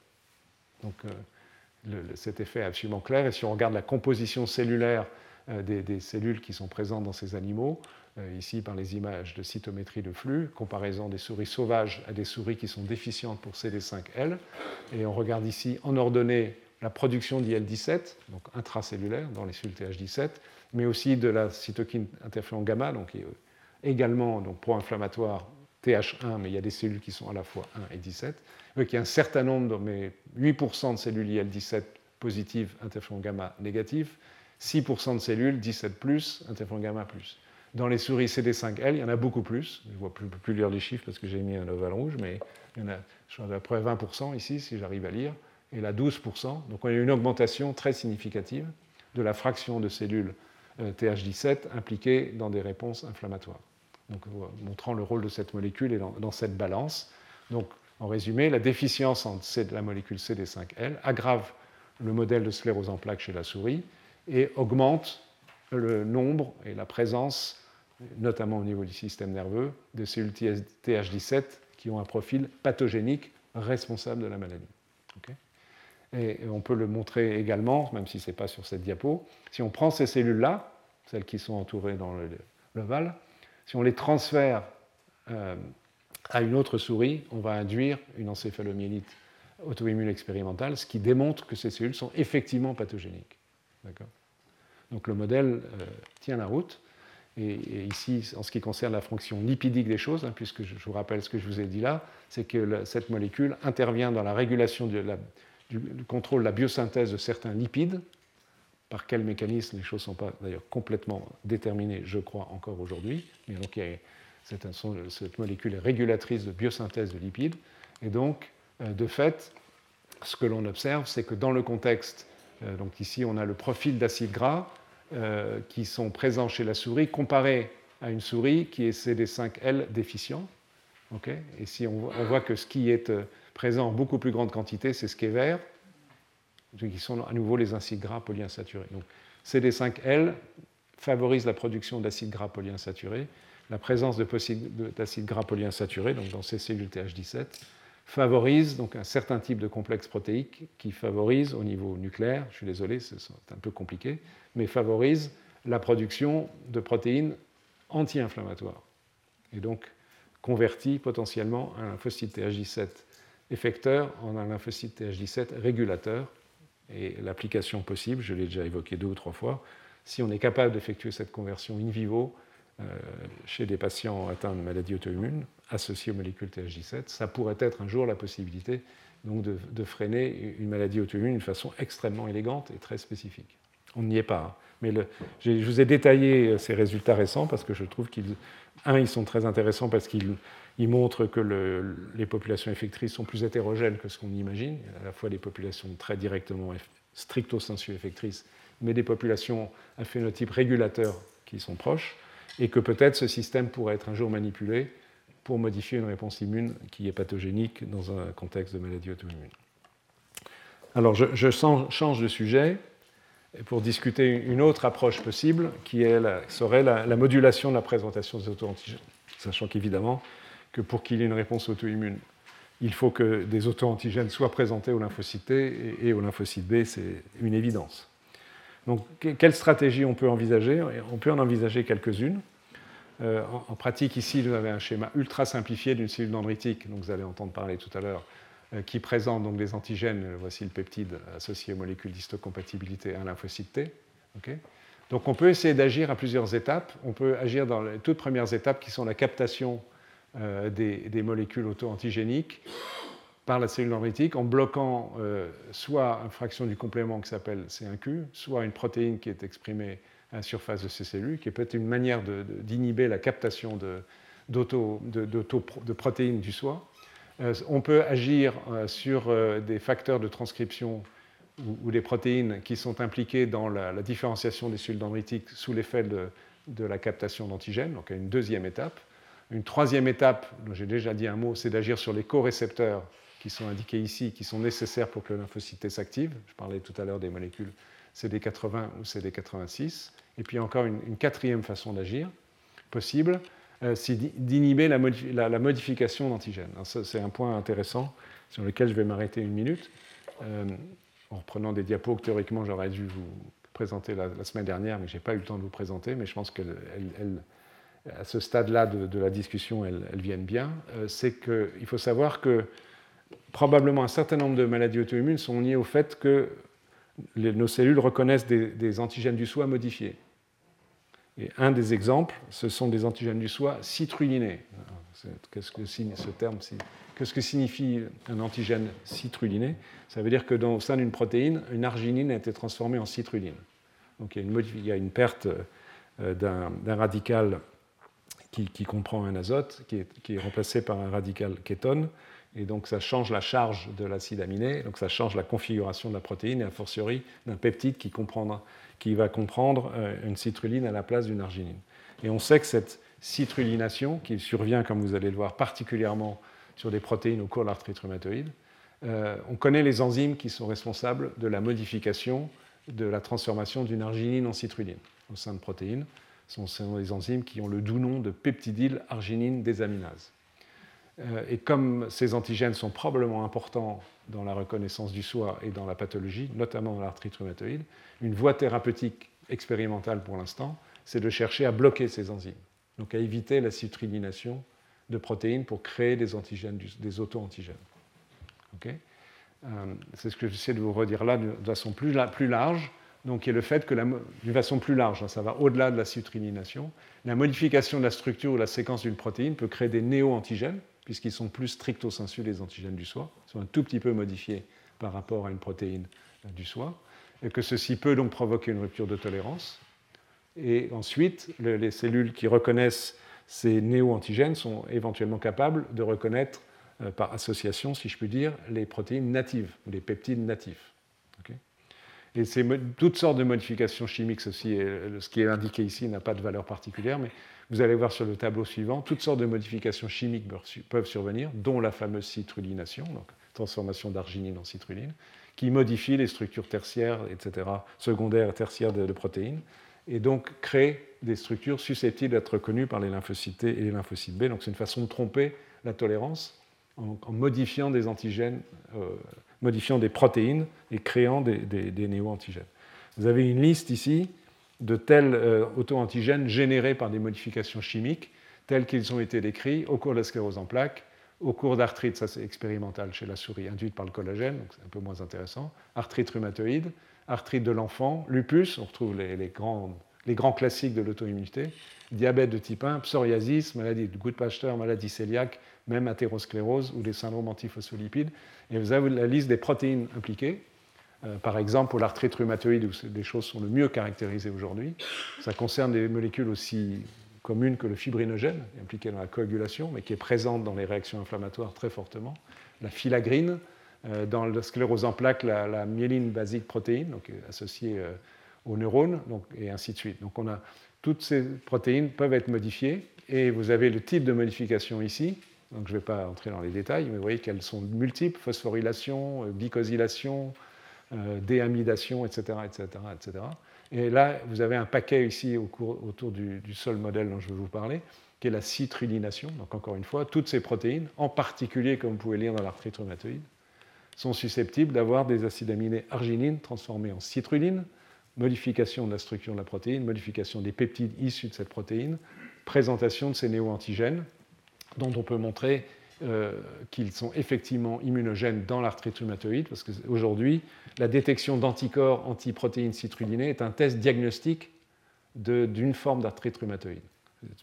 Donc, euh, cet effet est absolument clair. Et si on regarde la composition cellulaire euh, des, cellules qui sont présentes dans ces animaux, euh, ici par les images de cytométrie de flux, comparaison des souris sauvages à des souris qui sont déficientes pour CD5L, et on regarde ici en ordonnée la production d'IL-17, donc intracellulaire dans les cellules TH17, mais aussi de la cytokine interféron gamma, donc également donc pro-inflammatoire TH1, mais il y a des cellules qui sont à la fois 1 et 17. Vous qu'il y a un certain nombre, mais 8% de cellules IL-17 positives, interféron gamma négatif, 6% de cellules 17 plus, interféron gamma plus. Dans les souris CD5L, il y en a beaucoup plus. Je ne peux plus lire les chiffres parce que j'ai mis un ovale rouge, mais il y en a je à peu près 20% ici, si j'arrive à lire, et là 12%. Donc on a une augmentation très significative de la fraction de cellules TH17 impliquées dans des réponses inflammatoires. Donc, montrant le rôle de cette molécule et dans, cette balance. Donc, en résumé, la déficience en la molécule CD5L aggrave le modèle de sclérose en plaques chez la souris et augmente le nombre et la présence, notamment au niveau du système nerveux, de cellules TH17 qui ont un profil pathogénique responsable de la maladie. Et on peut le montrer également, même si ce n'est pas sur cette diapo, si on prend ces cellules-là, celles qui sont entourées dans l'ovale, si on les transfère euh, à une autre souris, on va induire une encéphalomyélite auto-immune expérimentale, ce qui démontre que ces cellules sont effectivement pathogéniques. Donc le modèle euh, tient la route. Et, ici, en ce qui concerne la fonction lipidique des choses, hein, puisque je, vous rappelle ce que je vous ai dit là, c'est que cette molécule intervient dans la régulation du, contrôle de la biosynthèse de certains lipides. Par quel mécanisme, les choses ne sont pas d'ailleurs complètement déterminées, je crois, encore aujourd'hui. Mais donc, cette, molécule est régulatrice de biosynthèse de lipides. Et donc, euh, de fait, ce que l'on observe, c'est que dans le contexte, euh, donc ici, on a le profil d'acides gras euh, qui sont présents chez la souris comparé à une souris qui est CD5L déficient. et si on, voit que ce qui est présent en beaucoup plus grande quantité, c'est ce qui est vert, qui sont à nouveau les acides gras polyinsaturés. Donc, CD5L favorise la production d'acides gras polyinsaturés. La présence d'acides gras polyinsaturés, donc dans ces cellules TH17, favorise donc un certain type de complexe protéique qui favorise au niveau nucléaire, je suis désolé, c'est un peu compliqué, mais favorise la production de protéines anti-inflammatoires. Et donc convertit potentiellement un lymphocyte TH17 effecteur en un lymphocyte TH17 régulateur. Et l'application possible, je l'ai déjà évoqué deux ou trois fois, si on est capable d'effectuer cette conversion in vivo euh, chez des patients atteints de maladies auto-immunes, associé aux molécules TH17, ça pourrait être un jour la possibilité donc de, freiner une maladie auto-immune d'une façon extrêmement élégante et très spécifique. On n'y est pas. Hein. Mais je vous ai détaillé ces résultats récents parce que je trouve qu'ils, un, ils sont très intéressants parce qu'ils ils montrent que le, les populations effectrices sont plus hétérogènes que ce qu'on imagine. Il à la fois des populations très directement stricto sensu effectrices, mais des populations à phénotype régulateur qui sont proches, et que peut-être ce système pourrait être un jour manipulé pour modifier une réponse immune qui est pathogénique dans un contexte de maladie auto-immune. Alors je, change de sujet pour discuter une autre approche possible qui serait la, modulation de la présentation des auto-antigènes, sachant qu'évidemment que pour qu'il y ait une réponse auto-immune, il faut que des auto-antigènes soient présentés au lymphocyte T et, au lymphocyte B, c'est une évidence. Donc, quelle stratégie on peut envisager? On peut en envisager quelques-unes. Euh, en, pratique, ici, vous avez un schéma ultra simplifié d'une cellule dendritique, dont vous allez entendre parler tout à l'heure, euh, qui présente donc des antigènes. Voici le peptide associé aux molécules d'histocompatibilité à un lymphocyte T. donc on peut essayer d'agir à plusieurs étapes. On peut agir dans les toutes premières étapes qui sont la captation euh, des, molécules auto-antigéniques par la cellule dendritique en bloquant soit une fraction du complément qui s'appelle C1Q, soit une protéine qui est exprimée à la surface de ces cellules, qui est peut-être une manière d'inhiber la captation de, de, protéines du soi. Euh, on peut agir euh, sur euh, des facteurs de transcription ou, des protéines qui sont impliquées dans la, différenciation des cellules dendritiques sous l'effet de, la captation d'antigènes, donc une deuxième étape. Une troisième étape, dont j'ai déjà dit un mot, c'est d'agir sur les co-récepteurs qui sont indiqués ici, qui sont nécessaires pour que le lymphocyte s'active. Je parlais tout à l'heure des molécules CD80 ou CD86. Et puis encore une, quatrième façon d'agir possible, euh, c'est d'inhiber la, modification d'antigènes. C'est un point intéressant sur lequel je vais m'arrêter une minute, euh, en reprenant des diapos que théoriquement j'aurais dû vous présenter la, semaine dernière, mais je n'ai pas eu le temps de vous présenter, mais je pense qu'à ce stade-là de, la discussion, elles, viennent bien. Euh, c'est qu'il faut savoir que probablement un certain nombre de maladies auto-immunes sont liées au fait que nos cellules reconnaissent des, antigènes du soi modifiés. Et un des exemples, ce sont des antigènes du soi citrulinés. Qu'est-ce que ce terme signifie un antigène citruliné? Ça veut dire que dans, au sein d'une protéine, une arginine a été transformée en citruline. Donc il y a une, il y a une perte euh, d'un radical qui, comprend un azote, qui est, remplacé par un radical kétone. Et donc ça change la charge de l'acide aminé, donc ça change la configuration de la protéine, et a fortiori d'un peptide qui, qui, va comprendre euh, une citruline à la place d'une arginine. Et on sait que cette citrulination, qui survient, comme vous allez le voir, particulièrement sur des protéines au cours de l'arthrite rhumatoïde, euh, on connaît les enzymes qui sont responsables de la modification de la transformation d'une arginine en citruline au sein de protéines. Ce sont des enzymes qui ont le doux nom de peptidyl arginine désaminase. Euh, et comme ces antigènes sont probablement importants dans la reconnaissance du soi et dans la pathologie, notamment dans l'arthrite rhumatoïde, une voie thérapeutique expérimentale pour l'instant, c'est de chercher à bloquer ces enzymes, donc à éviter la citrilination de protéines pour créer des antigènes, des auto-antigènes. Euh, c'est ce que j'essaie de vous redire là de façon plus, plus large, donc qui est le fait que, d'une façon plus large, hein, ça va au-delà de la citrilination, la modification de la structure ou la séquence d'une protéine peut créer des néo-antigènes, puisqu'ils sont plus stricto sensu les antigènes du soi, ils sont un tout petit peu modifiés par rapport à une protéine euh, du soi, et que ceci peut donc provoquer une rupture de tolérance. Et ensuite, les cellules qui reconnaissent ces néo-antigènes sont éventuellement capables de reconnaître euh, par association, si je puis dire, les protéines natives, les peptides natifs. Et toutes sortes de modifications chimiques, ceci ce qui est indiqué ici n'a pas de valeur particulière, mais vous allez voir sur le tableau suivant, toutes sortes de modifications chimiques peuvent survenir, dont la fameuse citrulination, donc transformation d'arginine en citruline, qui modifie les structures tertiaires, etc., secondaires et tertiaires de, protéines, et donc crée des structures susceptibles d'être reconnues par les lymphocytes T et les lymphocytes B. Donc c'est une façon de tromper la tolérance en, modifiant des antigènes, euh, modifiant des protéines et créant des, néo-antigènes. Vous avez une liste ici de tels euh, auto-antigènes générés par des modifications chimiques, tels qu'ils ont été décrits au cours de la sclérose en plaques, au cours d'arthrite, ça c'est expérimental chez la souris, induite par le collagène, donc c'est un peu moins intéressant, arthrite rhumatoïde, arthrite de l'enfant, lupus, on retrouve les, grands, les grands, classiques de l'auto-immunité, diabète de type 1, psoriasis, maladie de Goodpasteur, maladie cœliaque, même athérosclérose ou les syndromes antiphospholipides. Et vous avez la liste des protéines impliquées, euh, par exemple, pour l'arthrite rhumatoïde, où les choses sont le mieux caractérisées aujourd'hui, ça concerne des molécules aussi communes que le fibrinogène, impliqué dans la coagulation, mais qui est présente dans les réactions inflammatoires très fortement. La filagrine, euh, dans la sclérose en plaques, la, myéline basique protéine, donc associée euh, aux neurones, et ainsi de suite. Donc on a toutes ces protéines peuvent être modifiées, et vous avez le type de modification ici. Donc je ne vais pas entrer dans les détails, mais vous voyez qu'elles sont multiples phosphorylation, glycosylation, euh, déamidation, etc., etc., etc. Et là, vous avez un paquet ici autour du, seul modèle dont je vais vous parler, qui est la citrullination. Donc encore une fois, toutes ces protéines, en particulier comme vous pouvez lire dans l'arthrite rhumatoïde, sont susceptibles d'avoir des acides aminés arginines transformés en citruline, modification de la structure de la protéine, modification des peptides issus de cette protéine, présentation de ces néo-antigènes, dont on peut montrer euh, qu'ils sont effectivement immunogènes dans l'arthrite rhumatoïde, parce qu'aujourd'hui, la détection d'anticorps antiprotéines citrulinées est un test diagnostique d'une forme d'arthrite rhumatoïde,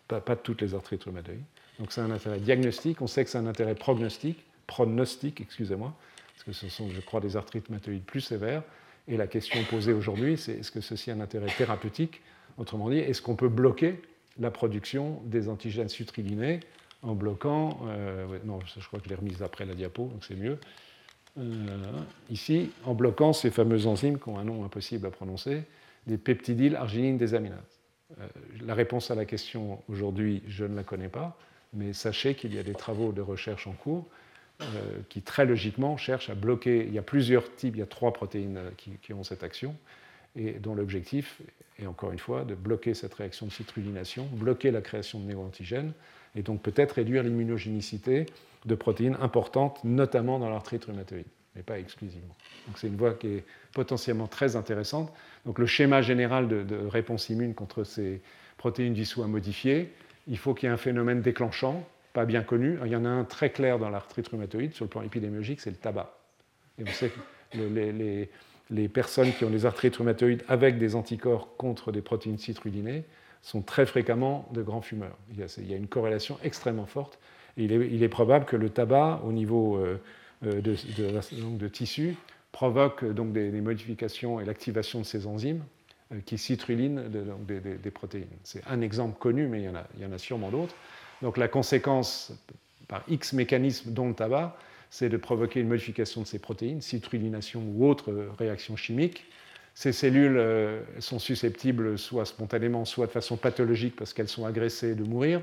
pas, pas, toutes les arthrites rhumatoïdes. Donc c'est un intérêt diagnostique, on sait que c'est un intérêt prognostique, pronostique, excusez-moi, parce que ce sont, je crois, des arthrites rhumatoïdes plus sévères. Et la question posée aujourd'hui, c'est est-ce que ceci a un intérêt thérapeutique Autrement dit, est-ce qu'on peut bloquer la production des antigènes citrulinés en bloquant, euh, non, je crois que je l'ai après la diapo, donc c'est mieux. Euh, ici, en bloquant ces fameuses enzymes qui ont un nom impossible à prononcer, des peptidyl arginine désaminases. Euh, la réponse à la question aujourd'hui, je ne la connais pas, mais sachez qu'il y a des travaux de recherche en cours qui très logiquement cherchent à bloquer. Il y a plusieurs types, il y a trois protéines qui, qui ont cette action, et dont l'objectif est encore une fois de bloquer cette réaction de citrulination, bloquer la création de néoantigènes et donc peut-être réduire l'immunogénicité de protéines importantes, notamment dans l'arthrite rhumatoïde, mais pas exclusivement. Donc c'est une voie qui est potentiellement très intéressante. Donc le schéma général de, réponse immune contre ces protéines du soi modifiées, il faut qu'il y ait un phénomène déclenchant, pas bien connu. il y en a un très clair dans l'arthrite rhumatoïde sur le plan épidémiologique, c'est le tabac. Et on sait que les, personnes qui ont des arthrites rhumatoïdes avec des anticorps contre des protéines citrulinées sont très fréquemment de grands fumeurs. Il y, a, une corrélation extrêmement forte. il, est, probable que le tabac, au niveau de, de, tissu, provoque donc des, modifications et l'activation de ces enzymes qui citrulinent des, protéines. C'est un exemple connu, mais il y en a, il y en a sûrement d'autres. Donc la conséquence par X mécanismes dont le tabac, c'est de provoquer une modification de ces protéines, citrulination ou autre réaction chimique. Ces cellules euh, sont susceptibles, soit spontanément, soit de façon pathologique, parce qu'elles sont agressées, de mourir.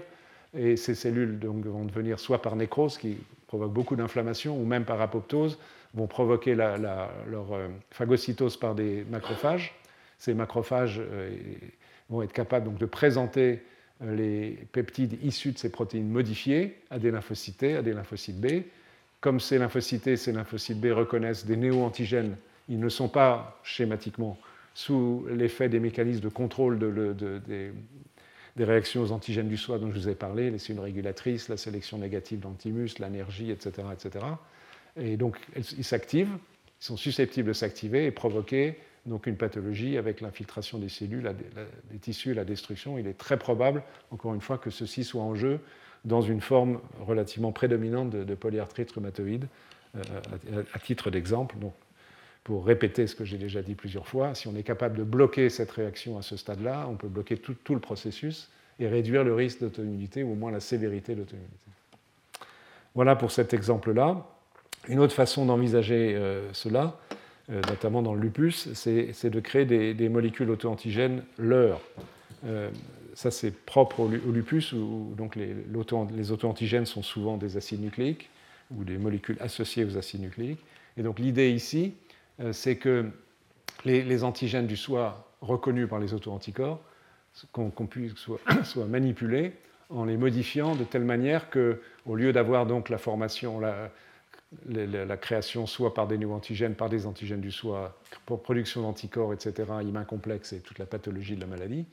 Et ces cellules donc, vont devenir soit par nécrose, qui provoque beaucoup d'inflammation, ou même par apoptose, vont provoquer leur euh, phagocytose par des macrophages. Ces macrophages euh, vont être capables donc, de présenter les peptides issus de ces protéines modifiées à des lymphocytes à des lymphocytes B. Comme ces lymphocytes ces lymphocytes B reconnaissent des néo-antigènes, ils ne sont pas schématiquement sous l'effet des mécanismes de contrôle des, réactions aux antigènes du soi dont je vous ai parlé, les cellules régulatrices, la sélection négative d'antimus, l'énergie, etc., etc. Et donc, ils s'activent, ils sont susceptibles de s'activer et provoquer donc une pathologie avec l'infiltration des cellules, des tissus la destruction. Il est très probable, encore une fois, que ceci soit en jeu dans une forme relativement prédominante de, polyarthrite rhumatoïde, euh, à, titre d'exemple. Donc, pour répéter ce que j'ai déjà dit plusieurs fois, si on est capable de bloquer cette réaction à ce stade-là, on peut bloquer tout, le processus et réduire le risque d'auto-immunité ou au moins la sévérité de l'auto-immunité. Voilà pour cet exemple-là. Une autre façon d'envisager euh, cela, notamment dans le lupus, c'est de créer des, molécules auto-antigènes leur. Euh, ça, c'est propre au, lupus, où donc les, les auto-antigènes sont souvent des acides nucléiques ou des molécules associées aux acides nucléiques. Et donc l'idée ici, euh, c'est que les, antigènes du soi reconnus par les auto-anticorps qu'on puisse soit, manipulés en les modifiant de telle manière que, au lieu d'avoir donc la formation, la, création soit par des néo-antigènes, par des antigènes du soi, pour production d'anticorps, etc., IMA complexe et toute la pathologie de la maladie,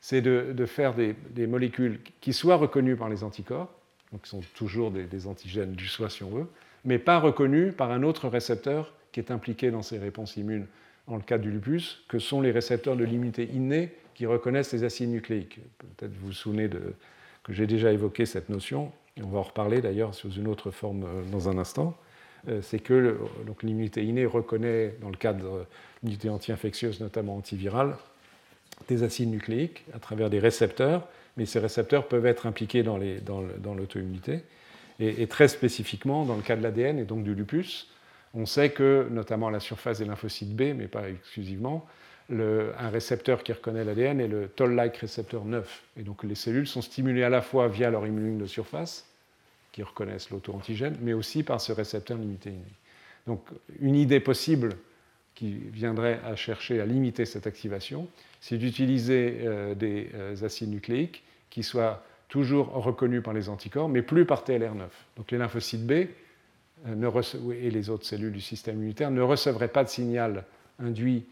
c'est de, faire des, molécules qui soient reconnues par les anticorps, donc qui sont toujours des, antigènes du soi si on veut, mais pas reconnues par un autre récepteur qui est impliqué dans ces réponses immunes dans le cas du lupus, que sont les récepteurs de l'immunité innée qui reconnaissent les acides nucléiques. Peut-être vous vous souvenez que j'ai déjà évoqué cette notion, on va en reparler d'ailleurs sous une autre forme euh, dans un instant. Euh, c'est que l'immunité innée reconnaît, dans le cadre de l'immunité anti-infectieuse, notamment antivirale, des acides nucléiques à travers des récepteurs, mais ces récepteurs peuvent être impliqués dans l'auto-immunité. Et, et, très spécifiquement, dans le cas de l'ADN et donc du lupus, on sait que, notamment à la surface des lymphocytes B, mais pas exclusivement, un récepteur qui reconnaît l'ADN est le toll-like récepteur 9. Et donc les cellules sont stimulées à la fois via leur immunité de surface, qui reconnaissent l'auto-antigène, mais aussi par ce récepteur limité. Donc une idée possible qui viendrait à chercher à limiter cette activation, c'est d'utiliser euh, des euh, acides nucléiques qui soient toujours reconnus par les anticorps, mais plus par TLR9. Donc les lymphocytes B euh, et les autres cellules du système immunitaire ne recevraient pas de signal induit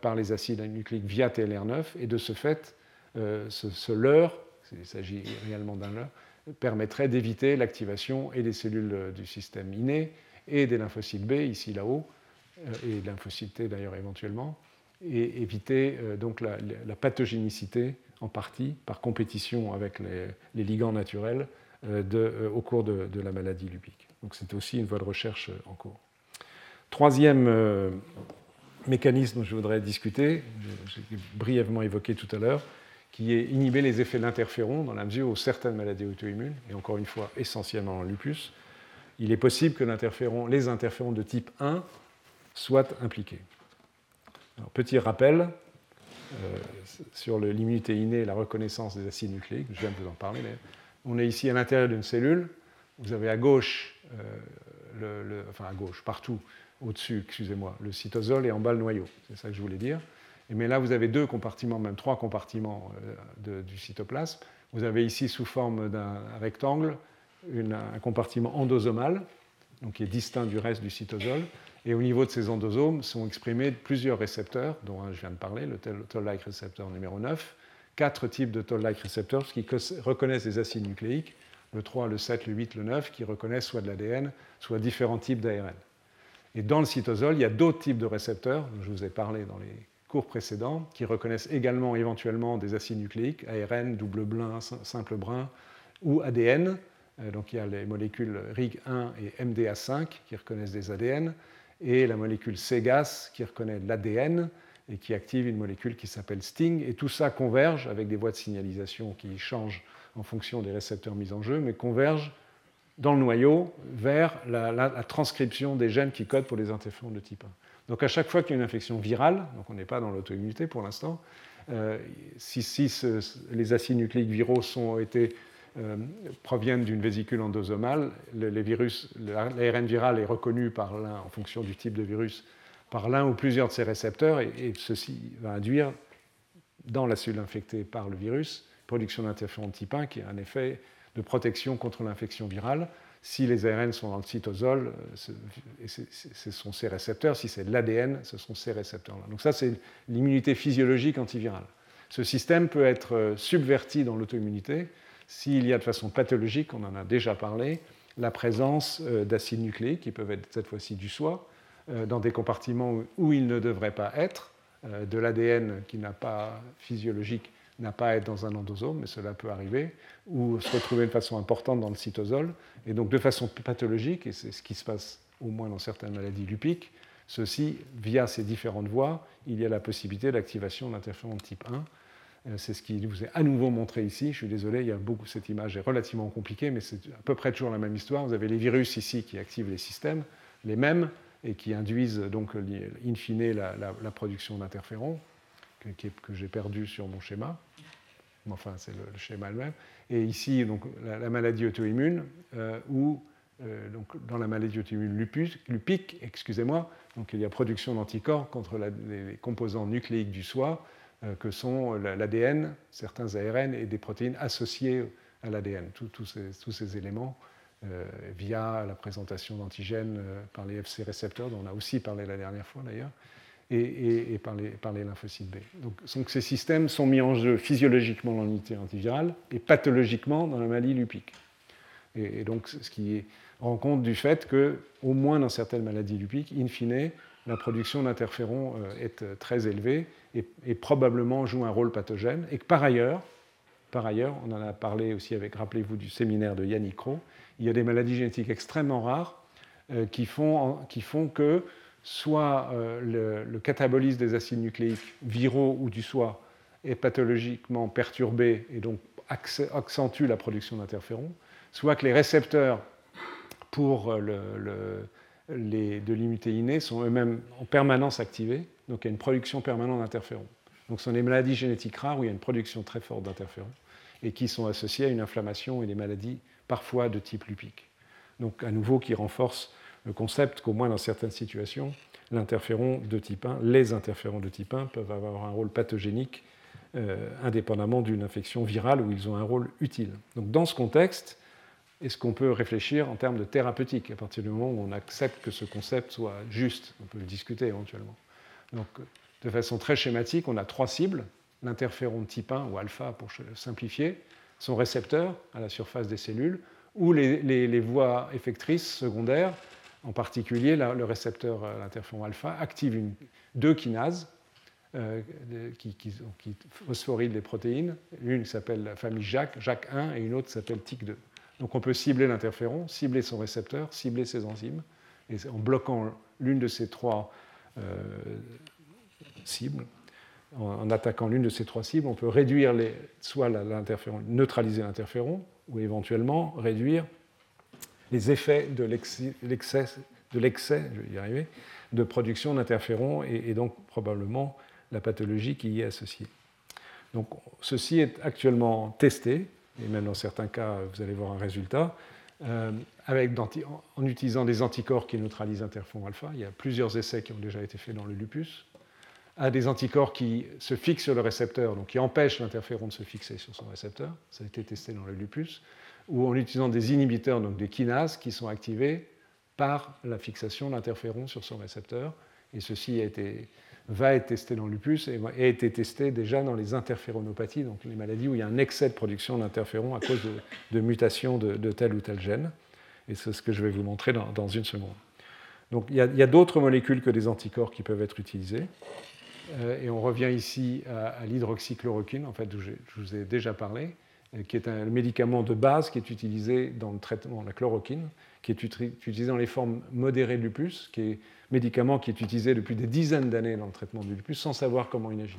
par les acides nucléiques via TLR9, et de ce fait, ce, ce leurre, il s'agit réellement d'un leurre, permettrait d'éviter l'activation et des cellules euh, du système inné et des lymphocytes B, ici là-haut, euh, et lymphocytes T d'ailleurs éventuellement, et éviter euh, donc la, pathogénicité en partie par compétition avec les, ligands naturels au cours de, la maladie lupique. Donc c'est aussi une voie de recherche en cours. Troisième mécanisme dont je voudrais discuter, j'ai brièvement évoqué tout à l'heure, qui est inhiber les effets de l'interféron dans la mesure où certaines maladies auto-immunes, et encore une fois essentiellement le lupus, il est possible que les interférons de type 1 soient impliqués. petit rappel euh, sur l'immunité innée et la reconnaissance des acides nucléiques, je viens de vous en parler. On est ici à l'intérieur d'une cellule, vous avez à gauche, euh, enfin à gauche, partout, au-dessus, excusez-moi, le cytosol et en bas le noyau, c'est ça que je voulais dire. Mais là, vous avez deux compartiments, même trois compartiments euh, du cytoplasme. Vous avez ici, sous forme d'un rectangle, un compartiment endosomal, donc qui est distinct du reste du cytosol. Et au niveau de ces endosomes sont exprimés plusieurs récepteurs, dont je viens de parler, le toll-like récepteur numéro 9, quatre types de toll-like récepteurs qui reconnaissent des acides nucléiques, le 3, le 7, le 8, le 9, qui reconnaissent soit de l'ADN, soit différents types d'ARN. Et dans le cytosol, il y a d'autres types de récepteurs, dont je vous ai parlé dans les cours précédents, qui reconnaissent également éventuellement des acides nucléiques, ARN, double brin, simple brin, ou ADN, donc il y a les molécules RIG1 et MDA5 qui reconnaissent des ADN, et la molécule CEGAS qui reconnaît l'ADN et qui active une molécule qui s'appelle STING. Et tout ça converge avec des voies de signalisation qui changent en fonction des récepteurs mis en jeu, mais converge dans le noyau vers la, transcription des gènes qui codent pour les interférons de type 1. Donc à chaque fois qu'il y a une infection virale, donc on n'est pas dans l'auto-immunité pour l'instant, euh, si, les acides nucléiques viraux euh, proviennent d'une vésicule endosomale, les virus, l'ARN viral est reconnu par en fonction du type de virus par l'un ou plusieurs de ces récepteurs, et, ceci va induire dans la cellule infectée par le virus production d'interférons de type 1 qui a un effet de protection contre l'infection virale. Si les ARN sont dans le cytosol, euh, ce sont ces récepteurs. Si c'est l'ADN, ce sont ces récepteurs-là. Donc ça, c'est l'immunité physiologique antivirale. Ce système peut être euh, subverti dans l'auto-immunité s'il y a de façon pathologique, on en a déjà parlé, la présence euh, d'acides nucléiques, qui peuvent être cette fois-ci du soie, dans des compartiments où ils ne devraient pas être, de l'ADN qui n'a pas physiologique n'a pas à être dans un endosome, mais cela peut arriver, ou se retrouver de façon importante dans le cytosol. Et donc de façon pathologique, et c'est ce qui se passe au moins dans certaines maladies lupiques, ceci, via ces différentes voies, il y a la possibilité d'activation d'interférons type 1. Euh, c'est ce qui vous est à nouveau montré ici. Je suis désolé, il y a beaucoup, cette image est relativement compliquée, mais c'est à peu près toujours la même histoire. Vous avez les virus ici qui activent les systèmes, les mêmes, et qui induisent donc in fine la production d'interférons que, j'ai perdu sur mon schéma. Enfin, c'est le, schéma le même. Et ici, donc, la, maladie auto-immune, euh, où euh, donc, dans la maladie auto-immune lupus, lupique, excusez-moi, donc il y a production d'anticorps contre les composants nucléiques du soi, euh, que sont l'ADN, certains ARN et des protéines associées à l'ADN, tous ces, tous ces éléments. via la présentation d'antigènes par les FC récepteurs, dont on a aussi parlé la dernière fois d'ailleurs, et, par, les, lymphocytes B. Donc, ces systèmes sont mis en jeu physiologiquement dans l'unité antivirale et pathologiquement dans la maladie lupique. Et, donc, ce qui rend compte du fait que, au moins dans certaines maladies lupiques, in fine, la production d'interférons euh, est euh, très élevée et, probablement joue un rôle pathogène, et que par ailleurs, par ailleurs, on en a parlé aussi avec, rappelez-vous, du séminaire de Yannick Rowe, il y a des maladies génétiques extrêmement rares euh, qui, font, qui font que soit euh, le, catabolisme des acides nucléiques viraux ou du soi est pathologiquement perturbé et donc accentue la production d'interférons, soit que les récepteurs pour euh, les, de l'immunité innée sont eux-mêmes en permanence activés, donc il y a une production permanente d'interférons. Donc ce sont des maladies génétiques rares où il y a une production très forte d'interférons et qui sont associées à une inflammation et des maladies parfois de type lupique. Donc à nouveau qui renforce le concept qu'au moins dans certaines situations, l'interféron de type 1, les interférons de type 1 peuvent avoir un rôle pathogénique euh, indépendamment d'une infection virale où ils ont un rôle utile. Donc dans ce contexte, est-ce qu'on peut réfléchir en termes de thérapeutique à partir du moment où on accepte que ce concept soit juste? On peut le discuter éventuellement. Donc de façon très schématique, on a trois cibles. L'interféron de type 1 ou alpha pour simplifier, son récepteur à la surface des cellules, ou les voies effectrices secondaires en particulier, le récepteur, euh, l'interféron alpha, active deux kinases euh, qui, qui, phosphorylent les protéines. Une s'appelle la famille JAK, JAK1, et une autre s'appelle TIC2. Donc on peut cibler l'interféron, cibler son récepteur, cibler ses enzymes, et en bloquant l'une de ces trois euh, cibles, en, attaquant l'une de ces trois cibles, on peut réduire soit l'interféron, neutraliser l'interféron, ou éventuellement réduire les effets de l'excès, de production d'interférons et, donc probablement la pathologie qui y est associée. Donc ceci est actuellement testé, et même dans certains cas, vous allez voir un résultat, euh, en utilisant des anticorps qui neutralisent l'interféron alpha. Il y a plusieurs essais qui ont déjà été faits dans le lupus, à des anticorps qui se fixent sur le récepteur, donc qui empêchent l'interféron de se fixer sur son récepteur. Ça a été testé dans le lupus ou en utilisant des inhibiteurs, donc des kinases, qui sont activés par la fixation d'interférons sur son récepteur. Et ceci a été, va être testé dans le lupus et a été testé déjà dans les interféronopathies, donc les maladies où il y a un excès de production d'interférons à cause de, mutations de, tel ou tel gène. Et c'est ce que je vais vous montrer dans, une seconde. Donc il y a, d'autres molécules que des anticorps qui peuvent être utilisées. Euh, et on revient ici à, l'hydroxychloroquine, en fait, où je vous ai déjà parlé. Qui est un médicament de base qui est utilisé dans le traitement, la chloroquine, qui est utilisé dans les formes modérées de lupus, qui est un médicament qui est utilisé depuis des dizaines d'années dans le traitement du lupus sans savoir comment il agit.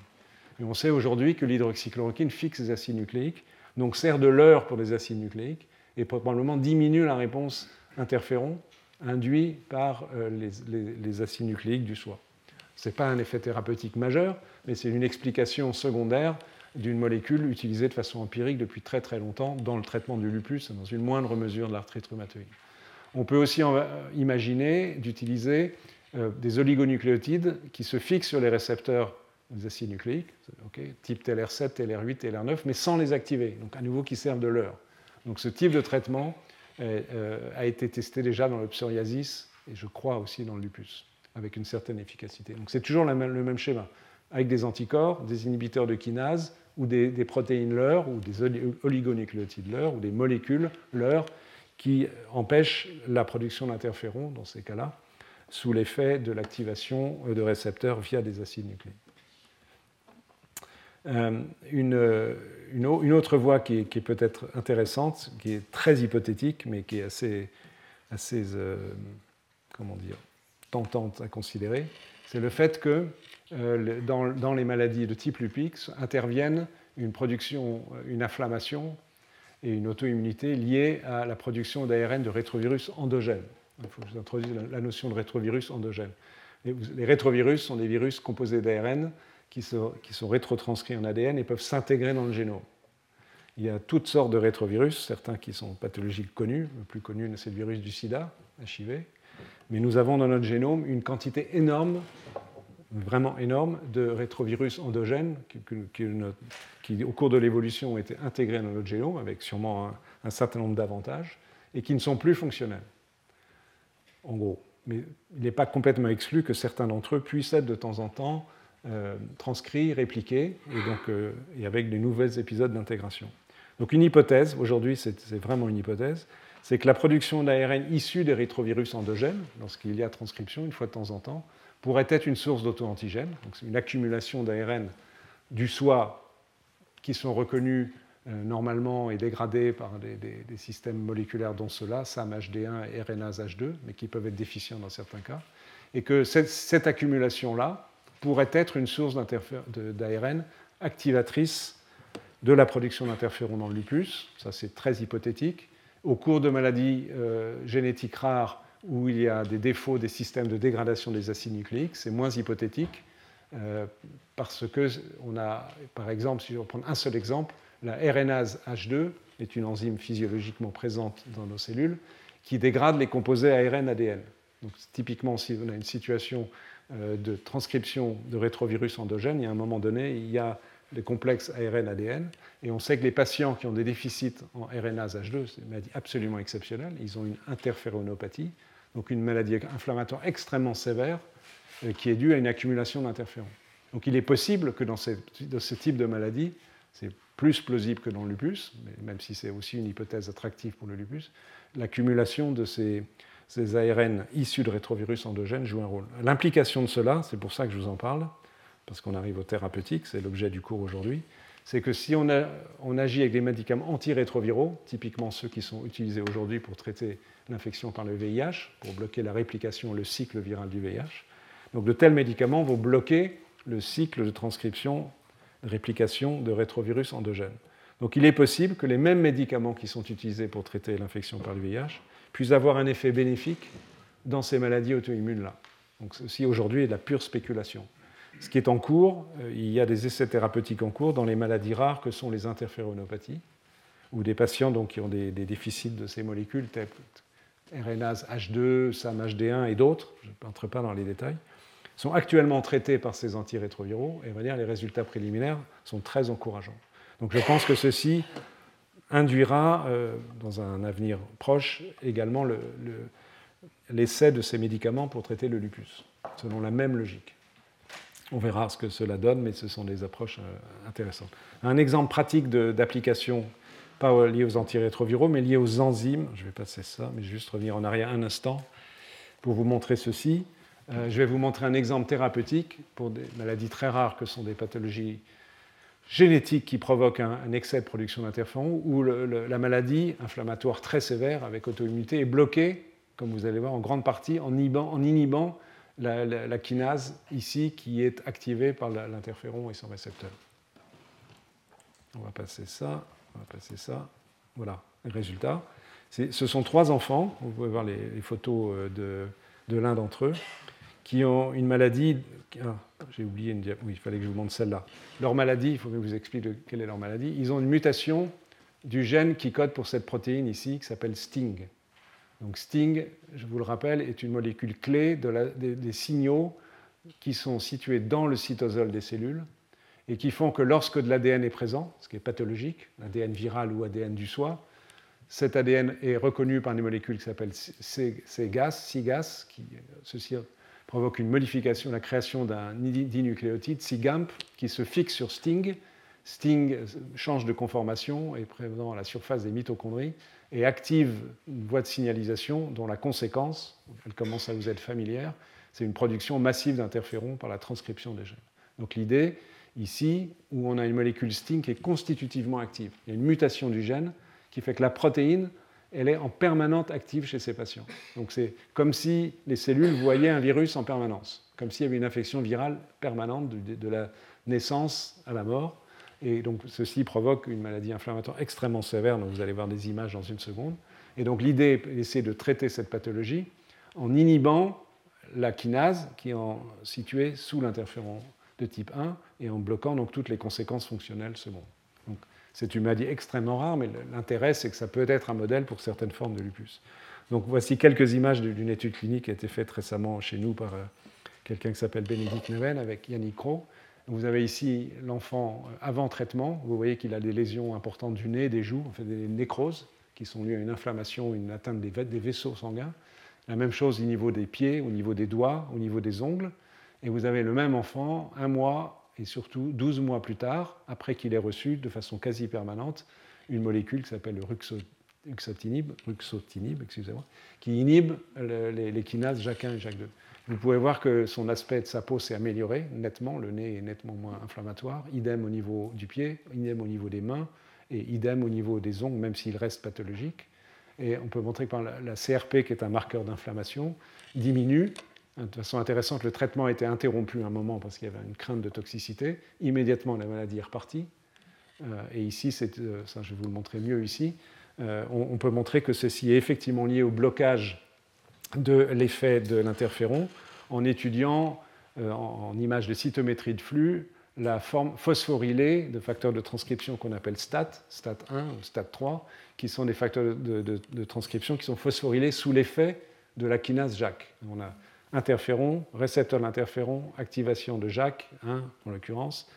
Et on sait aujourd'hui que l'hydroxychloroquine fixe les acides nucléiques, donc sert de leurre pour les acides nucléiques, et probablement diminue la réponse interféron induit par euh, les, acides nucléiques du soie. Ce n'est pas un effet thérapeutique majeur, mais c'est une explication secondaire d'une molécule utilisée de façon empirique depuis très très longtemps dans le traitement du lupus dans une moindre mesure de l'arthrite rhumatoïde. On peut aussi imaginer d'utiliser euh, des oligonucléotides qui se fixent sur les récepteurs des acides nucléiques, type TLR7, TLR8, TLR9, mais sans les activer, donc à nouveau qui servent de leurre. Donc ce type de traitement euh, a été testé déjà dans le psoriasis et je crois aussi dans le lupus, avec une certaine efficacité. Donc c'est toujours le même schéma, avec des anticorps, des inhibiteurs de kinase ou des, protéines leur ou des oligonucléotides leur ou des molécules leur qui empêchent la production d'interférons dans ces cas-là, sous l'effet de l'activation de récepteurs via des acides nucléiques. Euh, une, une, autre voie qui est, peut-être intéressante, qui est très hypothétique, mais qui est assez, assez euh, comment dire, tentante à considérer, c'est le fait que euh, dans, les maladies de type lupix interviennent une production, une inflammation et une auto-immunité liées à la production d'ARN de rétrovirus endogènes. Il faut que je vous introduise la notion de rétrovirus endogène. Les rétrovirus sont des virus composés d'ARN qui sont rétrotranscrits en ADN et peuvent s'intégrer dans le génome. Il y a toutes sortes de rétrovirus, certains qui sont pathologiques connus. Le plus connu, c'est le virus du sida, HIV. Mais nous avons dans notre génome une quantité énorme, vraiment énorme, de rétrovirus endogènes qui, au cours de l'évolution, ont été intégrés dans notre génome avec sûrement un, certain nombre d'avantages et qui ne sont plus fonctionnels. En gros. Mais il n'est pas complètement exclu que certains d'entre eux puissent être de temps en temps euh, transcrits, répliqués, et, donc, euh, et avec de nouveaux épisodes d'intégration. Donc une hypothèse, aujourd'hui c'est vraiment une hypothèse, c'est que la production d'ARN issue des rétrovirus endogènes, lorsqu'il y a transcription une fois de temps en temps, pourrait être une source c'est une accumulation d'ARN du soi qui sont reconnus euh, normalement et dégradés par des, systèmes moléculaires dont ceux-là, SAM-HD1 et RNase-H2, mais qui peuvent être déficients dans certains cas. Et que cette accumulation-là, pourrait être une source d'ARN activatrice de la production d'interférons dans le lupus. Ça, c'est très hypothétique. Au cours de maladies euh, génétiques rares où il y a des défauts des systèmes de dégradation des acides nucléiques, c'est moins hypothétique euh, parce que on a, par exemple, si je reprends un seul exemple, la RNase H2 est une enzyme physiologiquement présente dans nos cellules qui dégrade les composés ARN-ADN. Donc, typiquement, si on a une situation euh, de transcription de rétrovirus endogènes, il y a un moment donné, il y a les complexes ARN-ADN, et on sait que les patients qui ont des déficits en RNase H2, c'est une maladie absolument exceptionnelle, ils ont une interféronopathie, donc une maladie inflammatoire extrêmement sévère, euh, qui est due à une accumulation d'interférons. Donc il est possible que dans ce, type de maladie, c'est plus plausible que dans le lupus, même si c'est aussi une hypothèse attractive pour le lupus, l'accumulation de ces, ces ARN issus de rétrovirus endogènes jouent un rôle. L'implication de cela, c'est pour ça que je vous en parle, parce qu'on arrive au thérapeutique, c'est l'objet du cours aujourd'hui, c'est que si on, agit avec des médicaments antirétroviraux, typiquement ceux qui sont utilisés aujourd'hui pour traiter l'infection par le VIH, pour bloquer la réplication, le cycle viral du VIH, donc de tels médicaments vont bloquer le cycle de transcription, de réplication de rétrovirus endogènes. Donc il est possible que les mêmes médicaments qui sont utilisés pour traiter l'infection par le VIH puisse avoir un effet bénéfique dans ces maladies auto-immunes-là. Donc ceci aujourd'hui est de la pure spéculation. Ce qui est en cours, euh, il y a des essais thérapeutiques en cours dans les maladies rares que sont les interféronopathies, où des patients donc, qui ont des, déficits de ces molécules, telles RNase H2, SAM-HD1 et d'autres, je n'entre pas dans les détails, sont actuellement traités par ces antirétroviraux, et dire les résultats préliminaires sont très encourageants. Donc je pense que ceci induira, euh, dans un avenir proche, également l'essai de ces médicaments pour traiter le lupus, selon la même logique. On verra ce que cela donne, mais ce sont des approches euh, intéressantes. Un exemple pratique d'application, pas lié aux antirétroviraux, mais lié aux enzymes, je vais passer ça, mais juste revenir en arrière un instant pour vous montrer ceci. Euh, je vais vous montrer un exemple thérapeutique pour des maladies très rares que sont des pathologies génétique qui provoque un, excès de production d'interférons ou la maladie inflammatoire très sévère avec auto-immunité est bloquée, comme vous allez voir, en grande partie en inhibant, la, kinase ici qui est activée par l'interféron et son récepteur. On va passer ça, on va passer ça. Voilà, le résultat. Ce sont trois enfants, vous pouvez voir les, photos euh, de l'un d'entre eux qui ont une maladie. Ah, j'ai oublié une Oui, il fallait que je vous montre celle-là. Leur maladie, il faut que je vous explique quelle est leur maladie. Ils ont une mutation du gène qui code pour cette protéine ici, qui s'appelle STING. Donc STING, je vous le rappelle, est une molécule clé des, signaux qui sont situés dans le cytosol des cellules et qui font que lorsque de l'ADN est présent, ce qui est pathologique, ADN viral ou ADN du soi, cet ADN est reconnu par une molécule qui s'appelle CGAS, CIGAS, qui, ceci provoque une modification, la création d'un dinucléotide, SIGAMP, qui se fixe sur STING. STING change de conformation, est présent à la surface des mitochondries et active une voie de signalisation dont la conséquence, elle commence à vous être familière, c'est une production massive d'interférons par la transcription des gènes. Donc l'idée, ici, où on a une molécule STING qui est constitutivement active, il y a une mutation du gène qui fait que la protéine elle est en permanente active chez ces patients. Donc c'est comme si les cellules voyaient un virus en permanence, comme s'il y avait une infection virale permanente de, la naissance à la mort. Et donc ceci provoque une maladie inflammatoire extrêmement sévère, dont vous allez voir des images dans une seconde. Et donc l'idée est d'essayer de traiter cette pathologie en inhibant la kinase qui est située sous l'interféron de type 1 et en bloquant donc toutes les conséquences fonctionnelles secondes. C'est une maladie extrêmement rare, mais l'intérêt, c'est que ça peut être un modèle pour certaines formes de lupus. Donc voici quelques images d'une étude clinique qui a été faite récemment chez nous par euh, quelqu'un qui s'appelle Bénédicte Neven avec Yannick Crow. Vous avez ici l'enfant avant traitement. Vous voyez qu'il a des lésions importantes du nez, des joues, des nécroses qui sont liées à une inflammation, une atteinte des, vaisseaux sanguins. La même chose au niveau des pieds, au niveau des doigts, au niveau des ongles. Et vous avez le même enfant un mois et surtout 12 mois plus tard, après qu'il ait reçu de façon quasi permanente une molécule qui s'appelle le ruxotinib, qui inhibe les, kinases JAK1 et JAK2. Vous pouvez voir que son aspect de sa peau s'est amélioré nettement, le nez est nettement moins inflammatoire, idem au niveau du pied, idem au niveau des mains, et idem au niveau des ongles, même s'il reste pathologique. Et on peut montrer que la CRP, qui est un marqueur d'inflammation, diminue de façon intéressante, le traitement a été interrompu un moment parce qu'il y avait une crainte de toxicité. Immédiatement, la maladie est repartie. Euh, et ici, euh, ça, je vais vous le montrer mieux ici. Euh, on, peut montrer que ceci est effectivement lié au blocage de l'effet de l'interféron en étudiant en, image de cytométrie de flux la forme phosphorylée de facteurs de transcription qu'on appelle STAT, STAT1 ou STAT3, qui sont des facteurs de, transcription qui sont phosphorylés sous l'effet de la kinase JAK. On a interféron, récepteur d'interféron, activation de JAK, 1 en l'occurrence,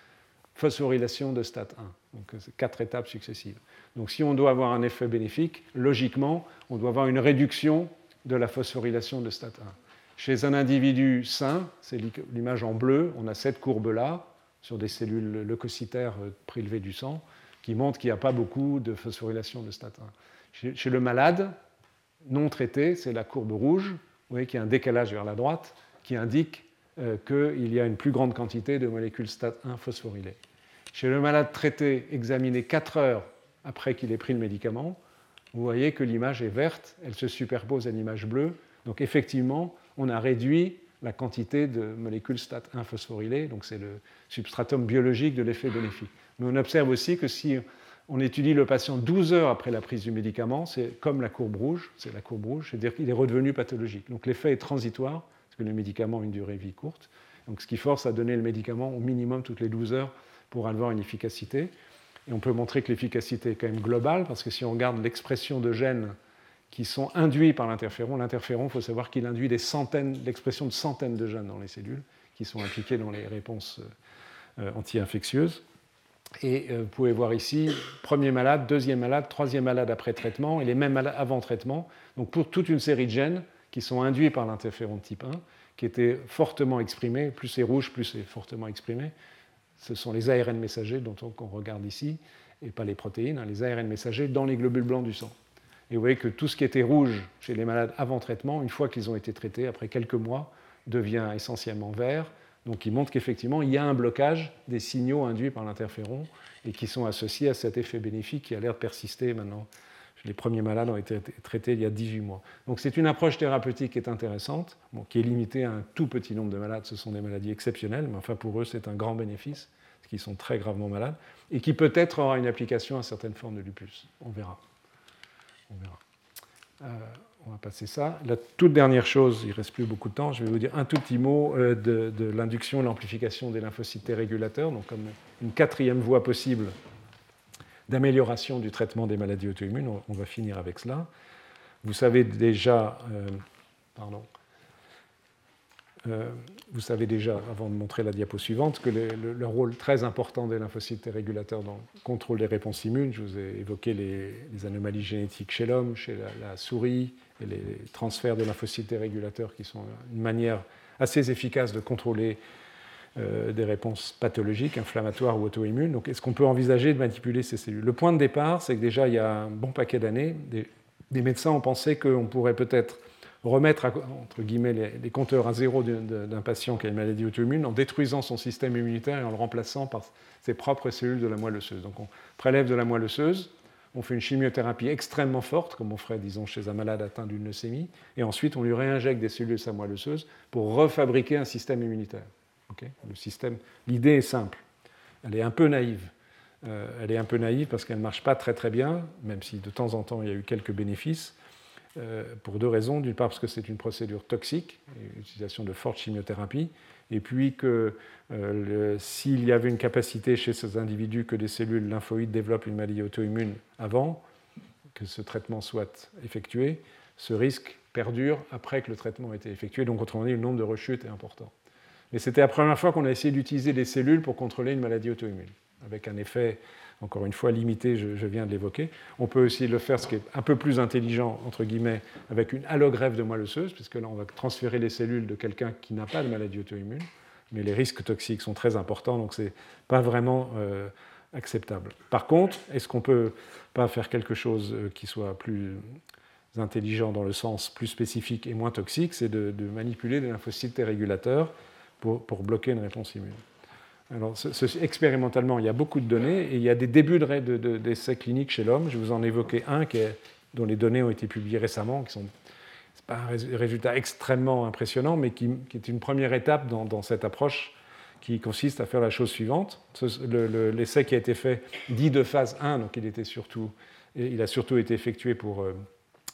phosphorylation de STAT1. Donc c'est quatre étapes successives. Donc si on doit avoir un effet bénéfique, logiquement, on doit avoir une réduction de la phosphorylation de STAT1. Chez un individu sain, c'est l'image en bleu, on a cette courbe-là sur des cellules leucocytaires euh, prélevées du sang qui montrent qu'il n'y a pas beaucoup de phosphorylation de STAT1. Chez le malade non traité, c'est la courbe rouge, vous voyez qu'il y a un décalage vers la droite qui indique euh, qu'il y a une plus grande quantité de molécules STAT1 phosphorylées. Chez le malade traité, examiné 4 heures après qu'il ait pris le médicament, vous voyez que l'image est verte, elle se superpose à l'image bleue. Donc effectivement, on a réduit la quantité de molécules STAT1 phosphorylées, donc c'est le substratum biologique de l'effet bénéfique. Mais on observe aussi que si on étudie le patient 12 heures après la prise du médicament, c'est comme la courbe rouge, c'est la courbe rouge, c'est-à-dire qu'il est redevenu pathologique. Donc l'effet est transitoire, parce que le médicament a une durée de vie courte, donc ce qui force à donner le médicament au minimum toutes les 12 heures pour avoir une efficacité. On peut montrer que l'efficacité est quand même globale, parce que si on regarde l'expression de gènes qui sont induits par l'interféron, l'interféron, il faut savoir qu'il induit des centaines, l'expression de centaines de gènes dans les cellules qui sont impliqués dans les réponses euh, anti-infectieuses. Et euh, vous pouvez voir ici, premier malade, deuxième malade, troisième malade après traitement et les mêmes malades avant traitement. Donc pour toute une série de gènes qui sont induits par l'interféron type 1, qui étaient fortement exprimés, plus c'est rouge, plus c'est fortement exprimé. Ce sont les ARN messagers dont on regarde ici, et pas les protéines, hein, les ARN messagers dans les globules blancs du sang. Et vous voyez que tout ce qui était rouge chez les malades avant traitement, une fois qu'ils ont été traités, après quelques mois, devient essentiellement vert, donc qui montre qu'effectivement, il y a un blocage des signaux induits par l'interféron et qui sont associés à cet effet bénéfique qui a l'air de persister maintenant. Les premiers malades ont été traités il y a 18 mois. Donc c'est une approche thérapeutique qui est intéressante, qui est limitée à un tout petit nombre de malades. Ce sont des maladies exceptionnelles, mais enfin pour eux c'est un grand bénéfice, parce qu'ils sont très gravement malades, et qui peut-être aura une application à certaines formes de lupus. On verra. On verra. Euh, on va passer ça. La toute dernière chose, il ne reste plus beaucoup de temps, je vais vous dire un tout petit mot euh, de, l'induction et l'amplification des lymphocytes régulateurs, donc comme une quatrième voie possible d'amélioration du traitement des maladies auto-immunes. On, va finir avec cela. Vous savez déjà, euh, pardon, euh, vous savez déjà, avant de montrer la diapo suivante, que le, rôle très important des lymphocytes régulateurs dans le contrôle des réponses immunes, je vous ai évoqué les, anomalies génétiques chez l'homme, chez la, souris, et les transferts de lymphocytes régulateurs qui sont une manière assez efficace de contrôler euh, des réponses pathologiques, inflammatoires ou auto-immunes. Donc, est-ce qu'on peut envisager de manipuler ces cellules? Le point de départ, c'est que déjà, il y a un bon paquet d'années, des médecins ont pensé qu'on pourrait peut-être remettre entre guillemets les, compteurs à zéro d'un patient qui a une maladie auto-immune en détruisant son système immunitaire et en le remplaçant par ses propres cellules de la moelle osseuse. Donc on prélève de la moelle osseuse, on fait une chimiothérapie extrêmement forte, comme on ferait, disons, chez un malade atteint d'une leucémie, et ensuite on lui réinjecte des cellules de sa moelle osseuse pour refabriquer un système immunitaire. Le système, l'idée est simple, elle est un peu naïve. Euh, elle est un peu naïve parce qu'elle ne marche pas très très bien, même si de temps en temps il y a eu quelques bénéfices. Euh, pour deux raisons. D'une part, parce que c'est une procédure toxique, l'utilisation de forte chimiothérapie, et puis que euh, s'il y avait une capacité chez ces individus que des cellules lymphoïdes développent une maladie auto-immune avant que ce traitement soit effectué, ce risque perdure après que le traitement ait été effectué. Donc, autrement dit, le nombre de rechutes est important. Mais c'était la première fois qu'on a essayé d'utiliser des cellules pour contrôler une maladie auto-immune, avec un effet encore une fois limité, je, viens de l'évoquer. On peut aussi le faire, ce qui est un peu plus intelligent, entre guillemets, avec une allogreffe de moelle osseuse, puisque là, on va transférer les cellules de quelqu'un qui n'a pas de maladie auto-immune, mais les risques toxiques sont très importants, donc ce n'est pas vraiment euh, acceptable. Par contre, est-ce qu'on ne peut pas faire quelque chose euh, qui soit plus intelligent dans le sens plus spécifique et moins toxique, c'est de, manipuler des lymphocytes régulateurs pour, bloquer une réponse immune. Alors, expérimentalement, il y a beaucoup de données et il y a des débuts d'essais de, cliniques chez l'homme. Je vous en évoquer un dont les données ont été publiées récemment, qui sont pas un résultat extrêmement impressionnant, mais qui, est une première étape dans, cette approche qui consiste à faire la chose suivante. L'essai qui a été fait dit de phase 1, donc il, a surtout été effectué pour euh,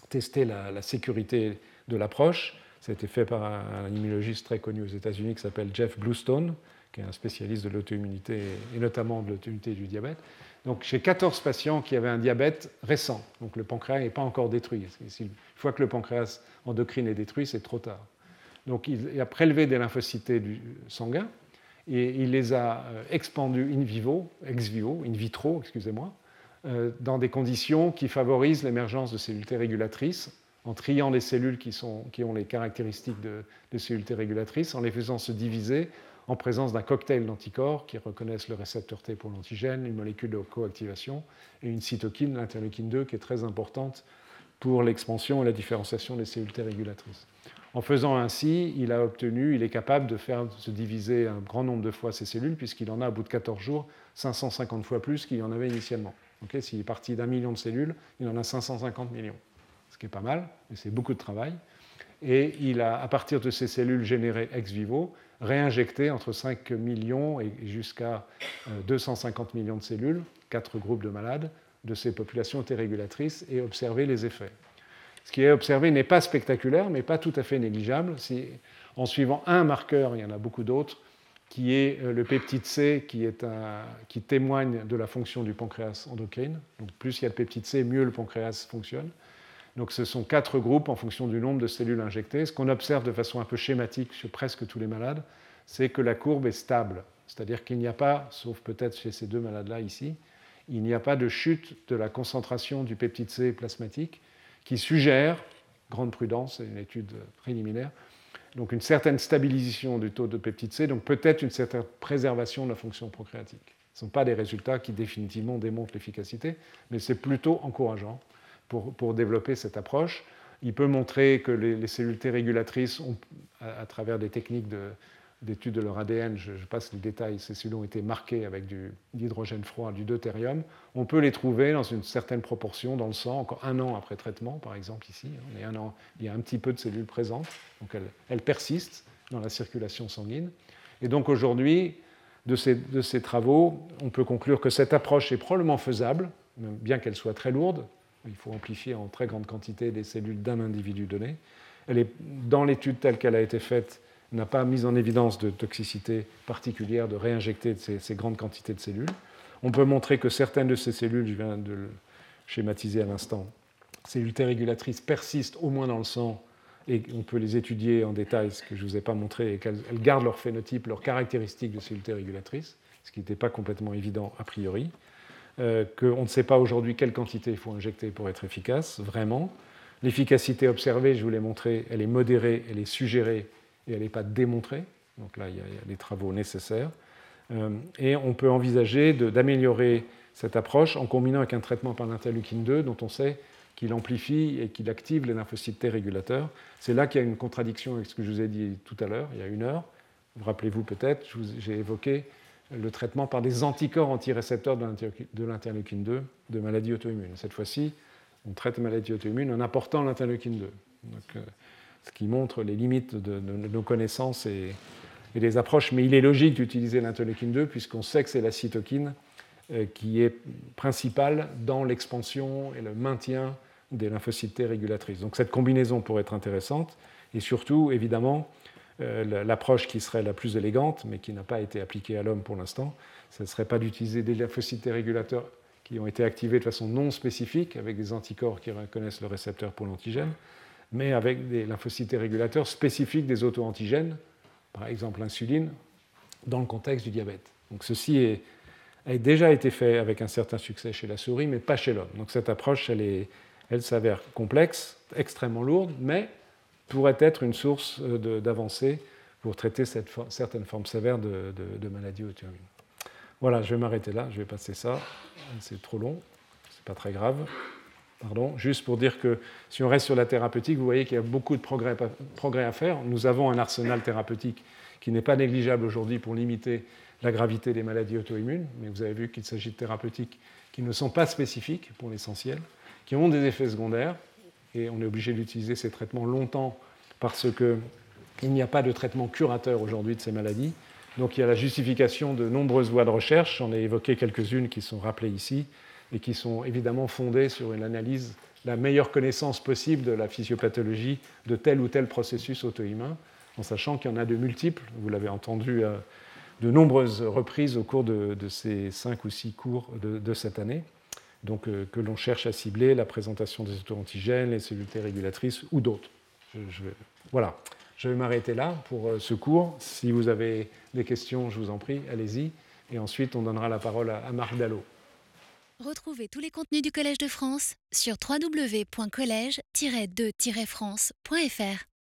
tester la sécurité de l'approche. Ça a été fait par un immunologiste très connu aux États-Unis qui s'appelle Jeff Bluestone, qui est un spécialiste de l'auto-immunité et notamment de l'auto-immunité du diabète. Donc, chez 14 patients qui avaient un diabète récent, donc le pancréas n'est pas encore détruit. Une fois que le pancréas endocrine est détruit, c'est trop tard. Donc, il a prélevé des lymphocytes du sanguin et il les a euh, expandus in vivo, ex vivo, in vitro, excusez-moi, euh, dans des conditions qui favorisent l'émergence de cellules T régulatrices en triant les cellules qui, ont les caractéristiques de, de cellules T régulatrices, en les faisant se diviser en présence d'un cocktail d'anticorps qui reconnaissent le récepteur T pour l'antigène, une molécule de coactivation et une cytokine, l'interleukine 2, qui est très importante pour l'expansion et la différenciation des cellules T régulatrices. En faisant ainsi, il a obtenu, il est capable de faire se diviser un grand nombre de fois ces cellules, puisqu'il en a, au bout de 14 jours, 550 fois plus qu'il y en avait initialement. S'il est parti d'un million de cellules, il en a 550 millions, ce qui est pas mal, mais c'est beaucoup de travail. Et il a, à partir de ces cellules générées ex vivo, réinjecter entre 5 millions et jusqu'à 250 euh, millions de cellules, quatre groupes de malades, de ces populations régulatrices et observer les effets. Ce qui est observé n'est pas spectaculaire, mais pas tout à fait négligeable. En suivant un marqueur, il y en a beaucoup d'autres, qui est euh, le peptide C, qui, est un, qui témoigne de la fonction du pancréas endocrine. Donc plus il y a de peptide C, mieux le pancréas fonctionne. Donc ce sont quatre groupes en fonction du nombre de cellules injectées. Ce qu'on observe de façon un peu schématique chez presque tous les malades, c'est que la courbe est stable. C'est-à-dire qu'il n'y a pas, sauf peut-être chez ces deux malades-là ici, il n'y a pas de chute de la concentration du peptide C plasmatique qui suggère, grande prudence, c'est une étude préliminaire, donc une certaine stabilisation du taux de peptide C, donc peut-être une certaine préservation de la fonction procréatique. Ce ne sont pas des résultats qui définitivement démontrent l'efficacité, mais c'est plutôt encourageant pour, développer cette approche. Il peut montrer que les, cellules T régulatrices, à, travers des techniques de d'études de leur ADN, je, passe les détails, ces cellules ont été marquées avec du, d'hydrogène froid, du deutérium. On peut les trouver dans une certaine proportion dans le sang, encore un an après traitement, par exemple ici. Hein. un an, il y a un petit peu de cellules présentes, donc elles, persistent dans la circulation sanguine. Et donc aujourd'hui, de ces, travaux, on peut conclure que cette approche est probablement faisable, bien qu'elle soit très lourde. Il faut amplifier en très grande quantité les cellules d'un individu donné. Elle est, dans l'étude telle qu'elle a été faite, n'a pas mis en évidence de toxicité particulière de réinjecter ces, grandes quantités de cellules. On peut montrer que certaines de ces cellules, je viens de le schématiser à l'instant, cellules T persistent au moins dans le sang et on peut les étudier en détail, ce que je ne vous ai pas montré, et qu'elles gardent leur phénotype, leurs caractéristiques de cellules T ce qui n'était pas complètement évident a priori. Euh, qu'on ne sait pas aujourd'hui quelle quantité il faut injecter pour être efficace, vraiment. L'efficacité observée, je vous l'ai montré, elle est modérée, elle est suggérée et elle n'est pas démontrée. Donc là, il y, a, des travaux nécessaires. Euh, et on peut envisager d'améliorer cette approche en combinant avec un traitement par l'interleukine 2 dont on sait qu'il amplifie et qu'il active les lymphocytes T régulateurs. C'est là qu'il y a une contradiction avec ce que je vous ai dit tout à l'heure, il y a une heure. Vous rappelez-vous peut-être, j'ai évoqué le traitement par des anticorps antirécepteurs de l'interleukine 2 de maladies auto-immunes. Cette fois-ci, on traite maladie auto-immune en apportant l'interleukine 2. Donc, ce qui montre les limites de, nos connaissances et, des approches. Mais il est logique d'utiliser l'interleukine 2 puisqu'on sait que c'est la cytokine euh, qui est principale dans l'expansion et le maintien des lymphocytes T régulatrices. Donc cette combinaison pourrait être intéressante. Et surtout, évidemment, euh, l'approche qui serait la plus élégante, mais qui n'a pas été appliquée à l'homme pour l'instant, ce ne serait pas d'utiliser des lymphocytes régulateurs qui ont été activés de façon non spécifique, avec des anticorps qui reconnaissent le récepteur pour l'antigène, mais avec des lymphocytes régulateurs spécifiques des auto-antigènes, par exemple l'insuline, dans le contexte du diabète. Donc ceci a déjà été fait avec un certain succès chez la souris, mais pas chez l'homme. Donc cette approche, elle s'avère complexe, extrêmement lourde, mais pourrait être une source euh, d'avancée pour traiter certaines formes sévères de, maladies auto-immunes. Voilà, je vais m'arrêter là, je vais passer ça. C'est trop long, c'est pas très grave. Pardon, juste pour dire que si on reste sur la thérapeutique, vous voyez qu'il y a beaucoup de progrès à faire. Nous avons un arsenal thérapeutique qui n'est pas négligeable aujourd'hui pour limiter la gravité des maladies auto-immunes, mais vous avez vu qu'il s'agit de thérapeutiques qui ne sont pas spécifiques pour l'essentiel, qui ont des effets secondaires, et on est obligé d'utiliser ces traitements longtemps parce qu'il n'y a pas de traitement curateur aujourd'hui de ces maladies. Donc il y a la justification de nombreuses voies de recherche, j'en ai évoqué quelques-unes qui sont rappelées ici, et qui sont évidemment fondées sur une analyse, la meilleure connaissance possible de la physiopathologie de tel ou tel processus auto-immun, en sachant qu'il y en a de multiples, vous l'avez entendu de nombreuses reprises au cours de, ces cinq ou six cours de, cette année, donc euh, que l'on cherche à cibler la présentation des auto-antigènes, les cellules régulatrices ou d'autres. voilà, je vais m'arrêter là pour euh, ce cours. Si vous avez des questions, je vous en prie, allez-y. Et ensuite, on donnera la parole à, à Marc Dallot. Retrouvez tous les contenus du Collège de France sur www.colège-2-france.fr.